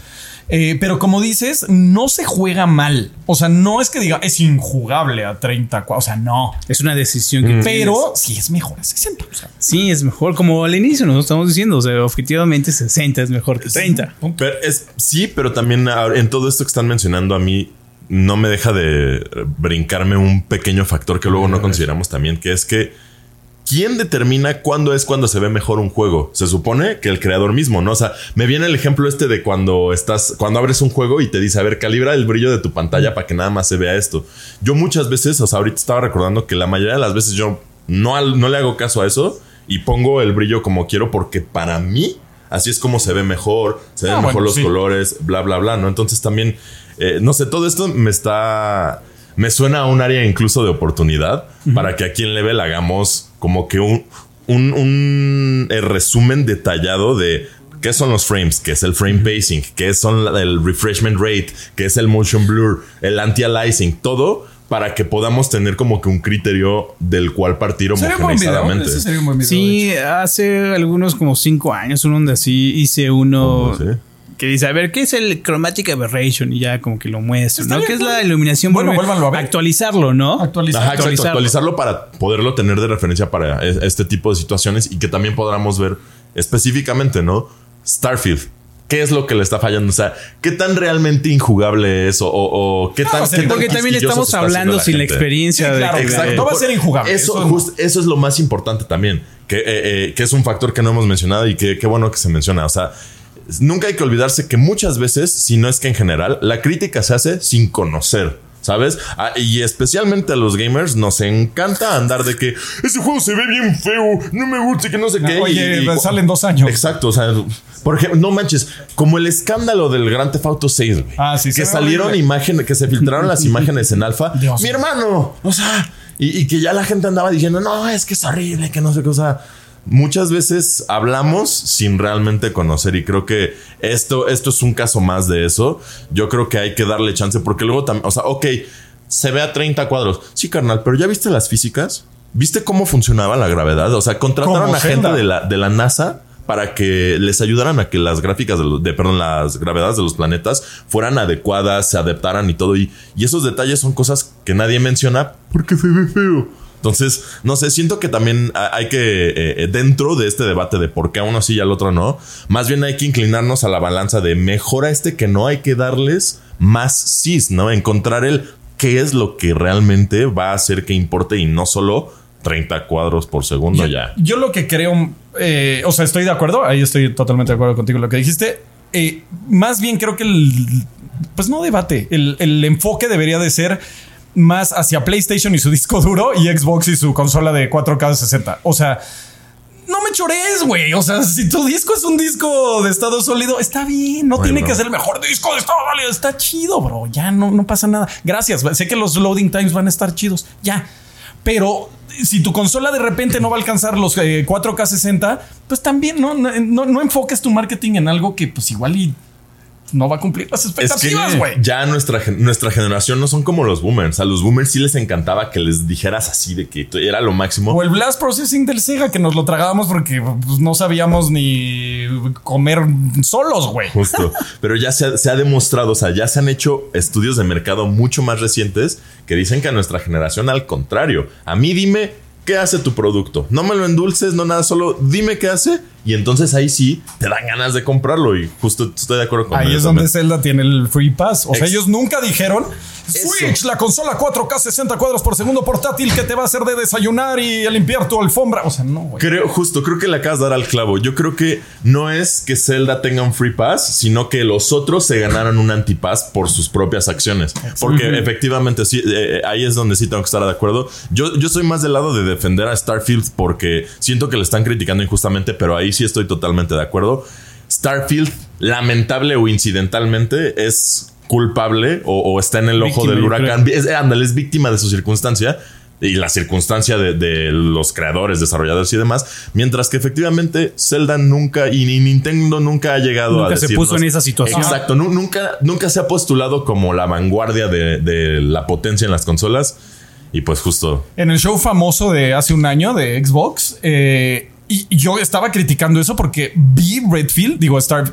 Eh, pero como dices, no se juega mal. O sea, no es que diga es injugable a 30. O sea, no. Es una decisión que. Mm. Pero sí es mejor a 60. Sí, es mejor. Como al inicio nos estamos diciendo. O sea, objetivamente 60 es mejor que 30. Pero es, sí, pero también en todo esto que están mencionando a mí no me deja de brincarme un pequeño factor que luego no consideramos también, que es que ¿quién determina cuándo es cuando se ve mejor un juego? Se supone que el creador mismo, ¿no? O sea, me viene el ejemplo este de cuando estás, cuando abres un juego y te dice, a ver, calibra el brillo de tu pantalla para que nada más se vea esto. Yo muchas veces, o sea, ahorita estaba recordando que la mayoría de las veces yo no, no le hago caso a eso y pongo el brillo como quiero porque para mí así es como se ve mejor, se ven ah, mejor los colores, bla, bla, bla, ¿no? Entonces también, eh, no sé, todo esto me está me suena a un área incluso de oportunidad para que aquí en Level hagamos como que un, un, resumen detallado de qué son los frames, qué es el frame pacing, qué son el refreshment rate, qué es el motion blur, el anti-aliasing, todo para que podamos tener como que un criterio del cual partir homogeneizadamente. Sí, hace algunos como cinco años, uno donde así hice uno que dice, a ver, ¿qué es el Chromatic Aberration? Y ya como que lo muestra, ¿no? ¿Qué es la iluminación? Bueno, vuélvanlo a ver. Actualizarlo, ¿no? Actualizarlo. actualizarlo para poderlo tener de referencia para este tipo de situaciones y que también podamos ver específicamente, ¿no? Starfield. ¿Qué es lo que le está fallando? O sea, ¿qué tan realmente injugable es? O, qué tan. porque también estamos hablando sin la experiencia de. exacto. No va a ser injugable. Eso, eso, es lo más importante también. Que, eh, eh, que es un factor que no hemos mencionado y que qué bueno que se menciona. O sea, nunca hay que olvidarse que muchas veces, si no es que en general, la crítica se hace sin conocer. ¿Sabes? Ah, y especialmente a los gamers nos encanta andar de que ese juego se ve bien feo, no me gusta, que no sé qué. Oye, salen dos años. Exacto. O sea, por ejemplo, no manches, como el escándalo del Grand Theft Auto 6, Ah, sí, Que salieron imágenes, que se filtraron las imágenes en alfa. Mi hermano, o sea, y, y, que ya la gente andaba diciendo, no, es que es horrible, que no sé qué, o sea muchas veces hablamos sin realmente conocer y creo que esto, esto es un caso más de eso. Yo creo que hay que darle chance porque luego también, o sea, ok, se ve a 30 cuadros. Sí, carnal, pero ¿ya viste las físicas? ¿Viste cómo funcionaba la gravedad? O sea, contrataron a gente de la, de la NASA para que les ayudaran a que las gráficas de, perdón, las gravedades de los planetas fueran adecuadas, se adaptaran y todo. Y, y esos detalles son cosas que nadie menciona porque se ve feo. Entonces, no sé, siento que también hay que, eh, eh, dentro de este debate de por qué a uno sí y al otro no, más bien hay que inclinarnos a la balanza de mejor a este que no hay que darles más cis, ¿no? Encontrar el qué es lo que realmente va a hacer que importe y no solo 30 cuadros por segundo ya. Yo lo que creo, eh, o sea, estoy de acuerdo, ahí estoy totalmente de acuerdo contigo lo que dijiste. más bien creo que el, pues no debate, el, el enfoque debería de ser más hacia PlayStation y su disco duro y Xbox y su consola de 4K 60. O sea, no me chores, güey. O sea, si tu disco es un disco de estado sólido, está bien. No tiene que ser el mejor disco de estado sólido. Está chido, bro. Ya no, no pasa nada. Gracias. Sé que los loading times van a estar chidos. Ya. Pero si tu consola de repente no va a alcanzar los 4K eh, 60, pues también no, no, no, enfoques tu marketing en algo que pues igual y no va a cumplir las expectativas, güey. ya nuestra, nuestra generación no son como los boomers. A los boomers sí les encantaba que les dijeras así de que era lo máximo. O el blast processing del Sega que nos lo tragábamos porque pues, no sabíamos ni comer solos, güey. Justo. Pero ya se ha, se ha demostrado, o sea, ya se han hecho estudios de mercado mucho más recientes que dicen que a nuestra generación, al contrario, a mí dime qué hace tu producto. No me lo endulces, no nada, solo dime qué hace y entonces ahí sí te dan ganas de comprarlo. Y justo estoy de acuerdo con Ahí es donde Zelda tiene el Free Pass. O sea, ellos nunca dijeron Switch, la consola 4K 60 cuadros por segundo portátil que te va a hacer de desayunar y limpiar tu alfombra. O sea, no, Creo, justo, creo que le acabas de dar al clavo. Yo creo que no es que Zelda tenga un Free Pass, sino que los otros se ganaron un antipass por sus propias acciones. Porque efectivamente, sí, eh, eh, ahí es donde sí tengo que estar de acuerdo. Yo, yo soy más del lado de defender a Starfield porque siento que le están criticando injustamente, pero ahí sí estoy totalmente de acuerdo. Starfield, lamentable o incidentalmente, es culpable o, está en el ojo del huracán. Es, es víctima de su circunstancia y la circunstancia de, los creadores, desarrolladores y demás. Mientras que efectivamente Zelda nunca y ni Nintendo nunca ha llegado a. se puso en esa situación. Exacto, nunca, nunca se ha postulado como la vanguardia de, la potencia en las consolas. Y pues justo. En el show famoso de hace un año de Xbox, eh, y yo estaba criticando eso porque vi Redfield, digo, Star,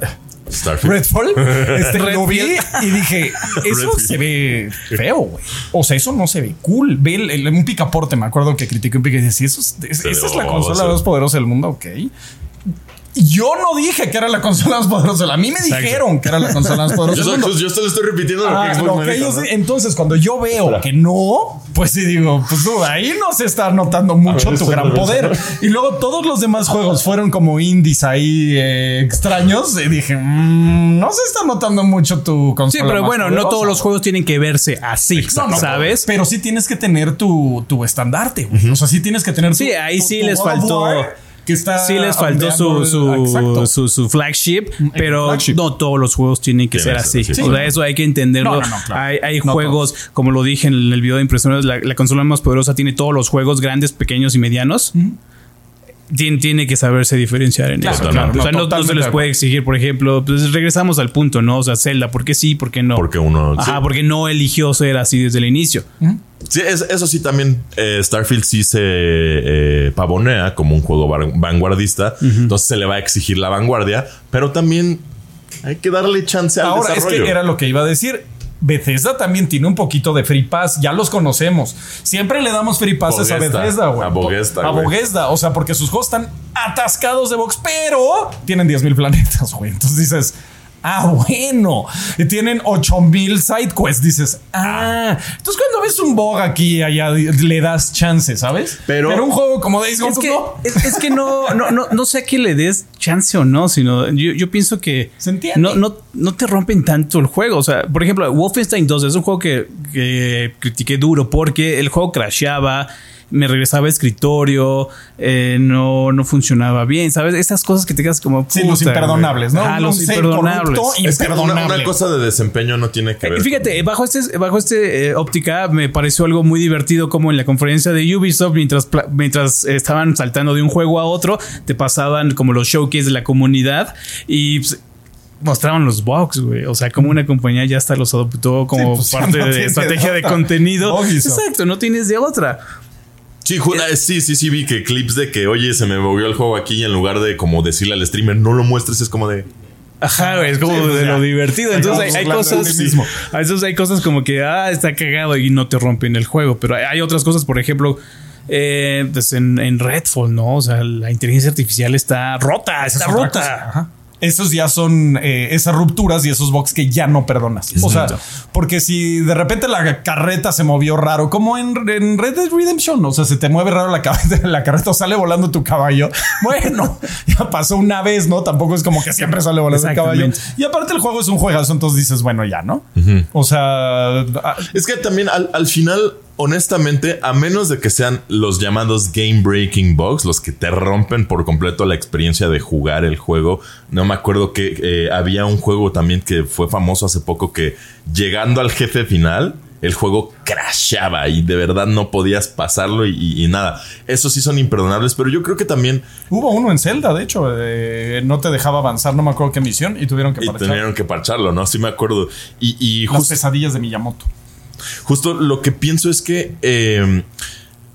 Starfield. Redfall. Este, lo vi y dije, eso se ve feo, güey. O sea, eso no se ve cool. Ve el, un picaporte, me acuerdo que critiqué un picaporte y decía, eso esa es la consola más poderosa del mundo, ok. Yo no dije que era la consola más poderosa. A mí me dijeron que era la consola más poderosa. yo, yo, estoy repitiendo lo que ah, dijo, Entonces, cuando yo veo que no, pues sí digo, pues no, ahí no se está notando mucho tu gran poder. Y luego todos los demás juegos fueron como indies ahí eh, extraños. Y dije, mm, no se está notando mucho tu consola. Sí, pero bueno, no todos los juegos tienen que verse así, ¿sabes? Pero sí tienes que tener tu, tu estandarte. O sea, sí tienes que tener. Sí, ahí sí les faltó que está. Sí, les faltó su, su, su, flagship, pero no todos los juegos tienen que ser así. o sea, eso hay que entenderlo. Hay, hay juegos, como lo dije en el video de impresiones, la, la, consola más poderosa tiene todos los juegos grandes, pequeños y medianos tiene, que saberse diferenciar en eso. o sea, no, se les puede exigir, por ejemplo, pues regresamos al punto, ¿no? O sea, Zelda, ¿por qué sí, por qué no? Porque uno. Ajá, porque no eligió ser así desde el inicio. Sí, eso sí también eh, Starfield sí se eh, pavonea como un juego vanguardista, entonces se le va a exigir la vanguardia, pero también hay que darle chance al Ahora, es que era lo que iba a decir. Bethesda también tiene un poquito de Free Pass, ya los conocemos. Siempre le damos Free Passes a Bethesda, güey. A Bogesta. A Bogesta, o sea, porque sus juegos están atascados de box, pero tienen 10.000 planetas, güey. Entonces dices, Ah, bueno. Y tienen 8000 side quests. Dices, ah. Entonces, cuando ves un bug aquí allá, le das chance, ¿sabes? Pero, un juego como Days Gone, es que, no. Es, que no, no, no, no, sé a quién le des chance o no, sino yo, yo pienso que no, no, no te rompen tanto el juego. O sea, por ejemplo, Wolfenstein 2 es un juego que, que critiqué duro porque el juego crasheaba me regresaba a escritorio, eh, no, no funcionaba bien, ¿sabes? Esas cosas que te quedas como. Sí, los imperdonables, ¿no? Ah, los imperdonables. Es que una, una, cosa de desempeño no tiene que ver. Fíjate, bajo este, bajo este eh, óptica me pareció algo muy divertido como en la conferencia de Ubisoft, mientras, mientras estaban saltando de un juego a otro, te pasaban como los showcase de la comunidad y pues, mostraban los bugs, güey. O sea, como una compañía ya hasta los adoptó como pues, parte de estrategia de, contenido. Exacto, no tienes de otra. Sí, sí, sí, sí, vi que clips de que, oye, se me movió el juego aquí y en lugar de como decirle al streamer, no lo muestres, es como de. Ajá, güey, es como pues de lo divertido. Entonces hay, cosas. Mismo. A veces hay cosas como que, ah, está cagado y no te rompen el juego. Pero hay, otras cosas, por ejemplo, eh, pues en, en, Redfall, ¿no? O sea, la inteligencia artificial está rota, está rota. Ajá esos ya son eh, esas rupturas y esos bugs que ya no perdonas. O sea, porque si de repente la carreta se movió raro, como en, Red Dead Redemption, o sea, se te mueve raro la, la carreta o sale volando tu caballo. Bueno, ya pasó una vez, ¿no? Tampoco es como que siempre sale volando el caballo. Y aparte el juego es un juegazo, entonces dices, bueno, ya, ¿no? O sea... Ah, es que también al, al final honestamente, a menos de que sean los llamados game breaking bugs, los que te rompen por completo la experiencia de jugar el juego, no me acuerdo que eh, había un juego también que fue famoso hace poco que llegando al jefe final, el juego crashaba y de verdad no podías pasarlo y, nada. Eso sí son imperdonables, pero yo creo que también... Hubo uno en Zelda, de hecho, no te dejaba avanzar, no me acuerdo qué misión, y tuvieron que parcharlo. Y tuvieron que parcharlo, ¿no? Sí me acuerdo. Y, y Las pesadillas de Miyamoto. Justo lo que pienso es que, em,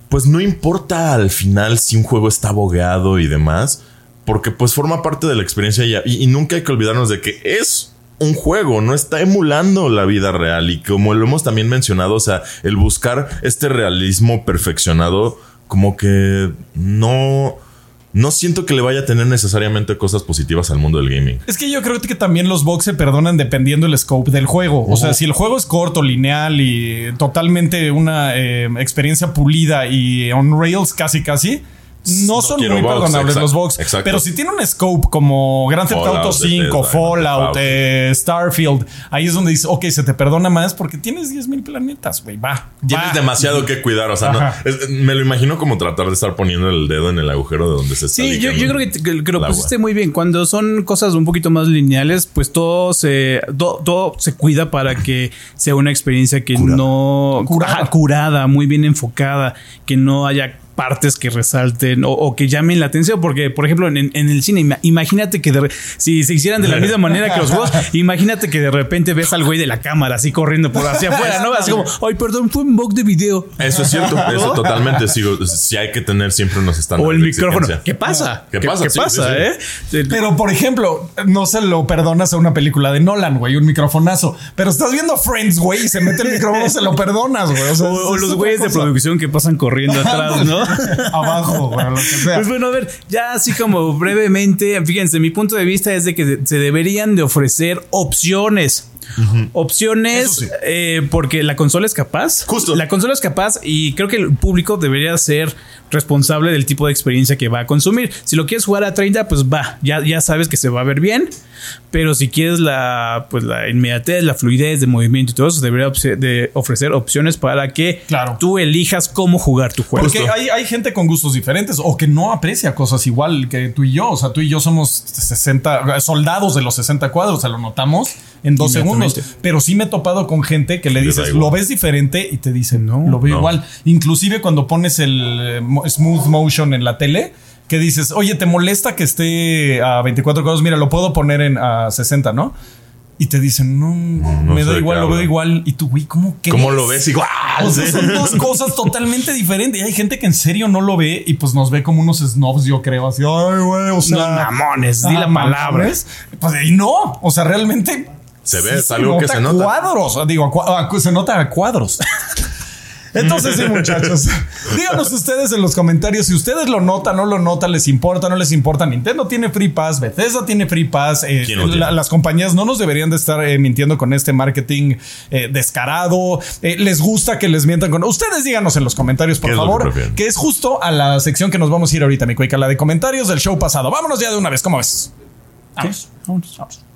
pues no importa al final si un juego está bogeado y demás, porque pues forma parte de la experiencia y, y nunca hay que olvidarnos de que es un juego, no está emulando la vida real. Y como lo hemos también mencionado, o sea, el buscar este realismo perfeccionado como que no no siento que le vaya a tener necesariamente cosas positivas al mundo del gaming. Es que yo creo que también los bugs se perdonan dependiendo el scope del juego. O sea, si el juego es corto, lineal y totalmente una eh, experiencia pulida y on rails casi casi, no, son muy perdonables los bugs. Pero si tiene un scope como Grand Theft Auto 5, Fallout, eh, Starfield, ahí es donde dices, ok, se te perdona más porque tienes 10.000 planetas, güey, va. Tienes demasiado que cuidar. O sea, me lo imagino como tratar de estar poniendo el dedo en el agujero de donde se está. Sí, yo, creo que, lo pusiste muy bien. Cuando son cosas un poquito más lineales, pues todo se, todo, se cuida para que sea una experiencia que no. curada, muy bien enfocada, que no haya partes que resalten o, que llamen la atención. Porque, por ejemplo, en, el cine, imagínate que si se hicieran de la misma manera que los juegos, imagínate que de repente ves al güey de la cámara así corriendo por hacia afuera, ¿no? Así como, ay, perdón, fue un bug de video. Eso es cierto, eso totalmente. Sigo, si hay que tener siempre unos estándares. O el micrófono. ¿Qué pasa? ¿Qué, pasa? ¿Qué, pasa, eh? Pero, por ejemplo, no se lo perdonas a una película de Nolan, güey, un microfonazo. Pero estás viendo Friends, güey, y se mete el micrófono, se lo perdonas, güey. O, los güeyes de producción que pasan corriendo atrás, ¿no? abajo, lo que sea. Pues bueno, a ver, ya así como brevemente, fíjense, mi punto de vista es de que se deberían de ofrecer opciones. Opciones, eh, porque la consola es capaz. Justo. La consola es capaz y creo que el público debería ser responsable del tipo de experiencia que va a consumir. Si lo quieres jugar a 30, pues va, ya, ya sabes que se va a ver bien. Pero si quieres la, pues la inmediatez, la fluidez de movimiento y todo eso, debería de ofrecer opciones para que tú elijas cómo jugar tu juego. Porque hay, hay, gente con gustos diferentes o que no aprecia cosas igual que tú y yo. O sea, tú y yo somos 60 soldados de los 60 cuadros, o sea, lo notamos en dos segundos. Pero sí me he topado con gente que le dices, lo ves diferente y te dicen, no, lo veo igual. Inclusive cuando pones el eh, smooth motion en la tele, que dices, oye, ¿te molesta que esté a 24 grados? Mira, lo puedo poner en a 60, ¿no? Y te dicen, no, me da igual, lo veo igual. Y tú, güey, ¿cómo que? ¿Cómo lo ves igual? son dos cosas totalmente diferentes. Y hay gente que en serio no lo ve y pues nos ve como unos snobs, yo creo. Así, ay, güey, o sea. No, mamones, di la palabra. Pues y no, o sea, realmente. Se ve, es algo que se nota. cuadros. Digo, se nota a cuadros. Entonces, sí, muchachos, díganos ustedes en los comentarios si ustedes lo notan, no lo notan, les importa, no les importa. Nintendo tiene Free Pass, Bethesda tiene Free Pass. Eh, las compañías no nos deberían de estar eh, mintiendo con este marketing eh, descarado. les gusta que les mientan con. Ustedes díganos en los comentarios, por favor, que, es justo a la sección que nos vamos a ir ahorita, mi cuica, la de comentarios del show pasado. Vámonos ya de una vez, ¿cómo ves? Vamos, vamos, vamos.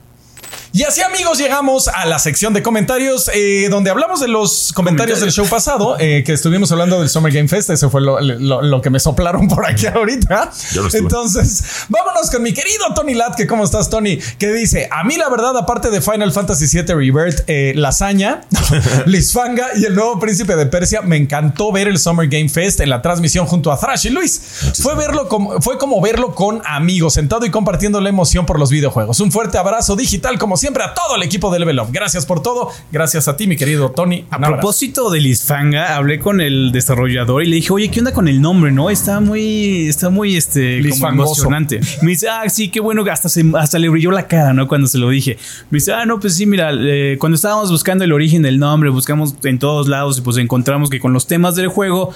Y así amigos llegamos a la sección de comentarios eh, donde hablamos de los comentarios, del show pasado, eh, que estuvimos hablando del Summer Game Fest, ese fue lo, que me soplaron por aquí ahorita. Entonces, vámonos con mi querido Tony Lat, que cómo estás Tony, que dice, a mí la verdad, aparte de Final Fantasy VII Rebirth, eh, Lasaña, Lisfanga y el nuevo príncipe de Persia, me encantó ver el Summer Game Fest en la transmisión junto a Thrash y Luis. Fue, verlo como, fue como verlo con amigos, sentado y compartiendo la emoción por los videojuegos. Un fuerte abrazo digital como siempre a todo el equipo de Level Up. Gracias por todo. Gracias a ti, mi querido Tony. A propósito de Lisfanga, hablé con el desarrollador y le dije, oye, ¿qué onda con el nombre? No, está muy, está muy, este, emocionante. Me dice, ah, sí, qué bueno, hasta, hasta le brilló la cara, ¿no? Cuando se lo dije. Me dice, ah, no, pues sí, mira, eh, cuando estábamos buscando el origen del nombre, buscamos en todos lados y pues encontramos que con los temas del juego,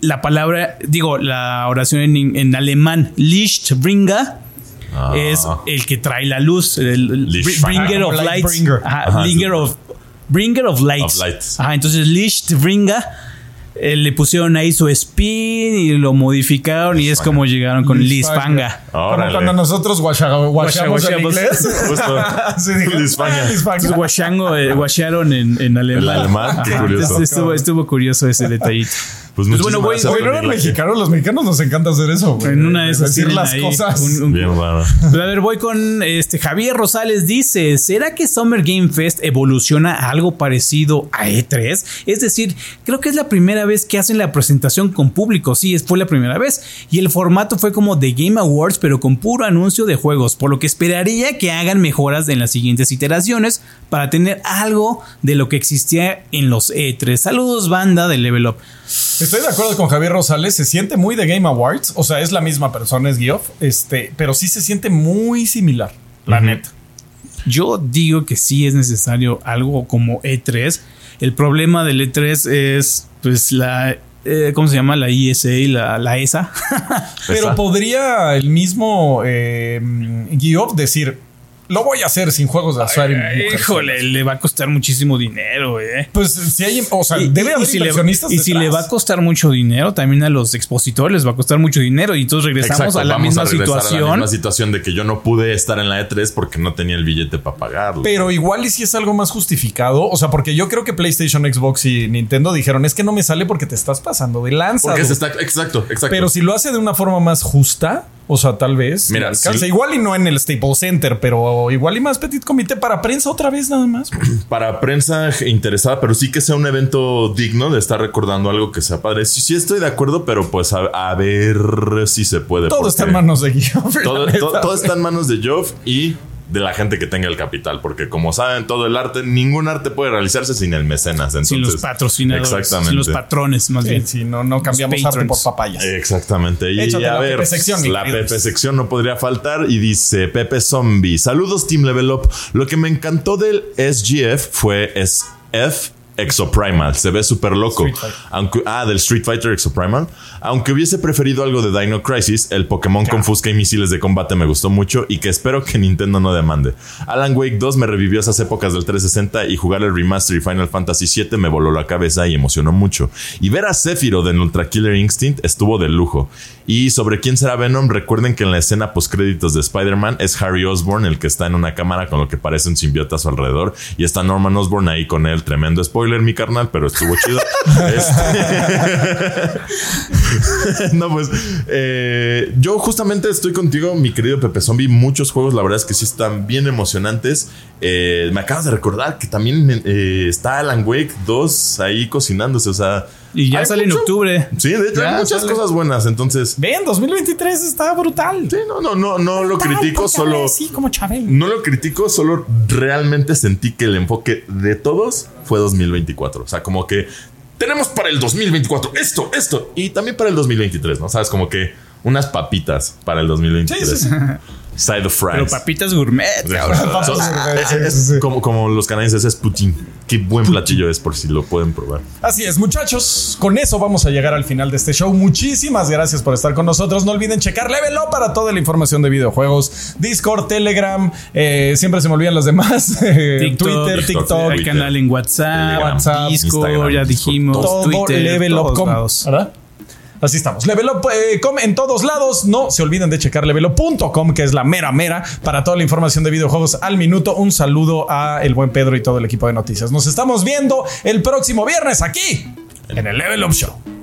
la palabra, digo, la oración en, en alemán, Lichtbringer, Ah. es el que trae la luz, el, bringer of lights. Bringer. bringer of bringer of lights. entonces Lichtbringer eh, le pusieron ahí su spin y lo modificaron y es como llegaron con Liz Panga. Como cuando nosotros guachamos en inglés. Guachango, eh, guacharon en, en alemán. El alemán, qué curioso. Estuvo, estuvo curioso ese detallito. Pues, pues bueno, voy, voy no mexicanos, los mexicanos nos encanta hacer eso. En una de esas decir las cosas. Bien raro. Pues, a ver, voy con este Javier Rosales dice, ¿será que Summer Game Fest evoluciona a algo parecido a E3? Es decir, creo que es la primera vez que hacen la presentación con público, sí, fue la primera vez y el formato fue como The Game Awards, pero con puro anuncio de juegos, por lo que esperaría que hagan mejoras en las siguientes iteraciones para tener algo de lo que existía en los E3. Saludos banda de Level Up. Estoy de acuerdo con Javier Rosales, se siente muy de Game Awards, o sea, es la misma persona, es Geoff, este, pero sí se siente muy similar, la neta. Yo digo que sí es necesario algo como E3. El problema del E3 es, pues, la eh, ¿cómo se llama? La ISA y la, la ESA. Pero podría el mismo eh, Geoff decir, lo voy a hacer sin juegos de azuario. Híjole, le va a costar muchísimo dinero, eh. Pues si hay, o sea, debe haber y si le, y si le va a costar mucho dinero, también a los expositores les va a costar mucho dinero. Y entonces regresamos a la misma situación. A la misma situación de que yo no pude estar en la E3 porque no tenía el billete para pagarlo. Pero igual y si es algo más justificado. O sea, porque yo creo que PlayStation, Xbox y Nintendo dijeron es que no me sale porque te estás pasando de lanza. Porque está, exacto, exacto. Pero si lo hace de una forma más justa, o sea, tal vez. Mira, igual y no en el Staples Center, pero igual y más petit comité para prensa otra vez nada más. Para prensa interesada, pero sí que sea un evento digno de estar recordando algo que sea padre. Sí, sí estoy de acuerdo, pero pues a, ver si se puede. Todo está en manos de Geoff. Todo, todo está en manos de Geoff y de la gente que tenga el capital, porque como saben, todo el arte, ningún arte puede realizarse sin el mecenas. sin los patrocinadores, exactamente. sin los patrones, más bien. Si no, no cambiamos arte por papayas. Exactamente. Y a ver, Pepe sección, la Pepe sección no podría faltar y dice Pepe Zombie. Saludos, Team Level Up. Lo que me encantó del SGF fue SF Exoprimal. Se ve súper loco. Aunque, ah, del Street Fighter Exoprimal. Aunque hubiese preferido algo de Dino Crisis, el Pokémon con Fusca y misiles de combate me gustó mucho y que espero que Nintendo no demande. Alan Wake 2 me revivió esas épocas del 360 y jugar el remaster y Final Fantasy 7 me voló la cabeza y emocionó mucho. Y ver a Sephiroth en Ultra Killer Instinct estuvo de lujo. Y sobre quién será Venom, recuerden que en la escena postcréditos de Spider-Man es Harry Osborn el que está en una cámara con lo que parece un simbiota a su alrededor y está Norman Osborn ahí con él. Tremendo spoiler, mi carnal, pero estuvo chido. Este, no, pues eh, yo justamente estoy contigo, mi querido Pepe Zombie. Muchos juegos, la verdad es que sí están bien emocionantes. Eh, me acabas de recordar que también eh, está Alan Wake 2 ahí cocinándose, o sea y ya sale en octubre. Sí, de hecho hay muchas cosas buenas. Entonces. Ven, 2023 está brutal. Sí, no, no, no, no lo critico, solo. Sí, como Chabel. No lo critico, solo realmente sentí que el enfoque de todos fue 2024. O sea, como que tenemos para el 2024 esto, esto. Y también para el 2023, ¿no? Sabes, como que unas papitas para el 2023. Sí, sí, sí. Side of fries. Pero papitas gourmet. es, como, como, los canadienses es Putin. Qué buen platillo es por si lo pueden probar. Así es, muchachos. Con eso vamos a llegar al final de este show. Muchísimas gracias por estar con nosotros. No olviden checar Level Up para toda la información de videojuegos. Discord, Telegram. Eh, siempre se me olvidan los demás. Twitter, TikTok. El canal en WhatsApp, WhatsApp Discord, ya dijimos. Todo Twitter, Level Up. ¿Verdad? Así estamos. Levelup.com en todos lados. No se olviden de checar levelup.com, que es la mera mera para toda la información de videojuegos al minuto. Un saludo a el buen Pedro y todo el equipo de noticias. Nos estamos viendo el próximo viernes aquí en el Level Up Show.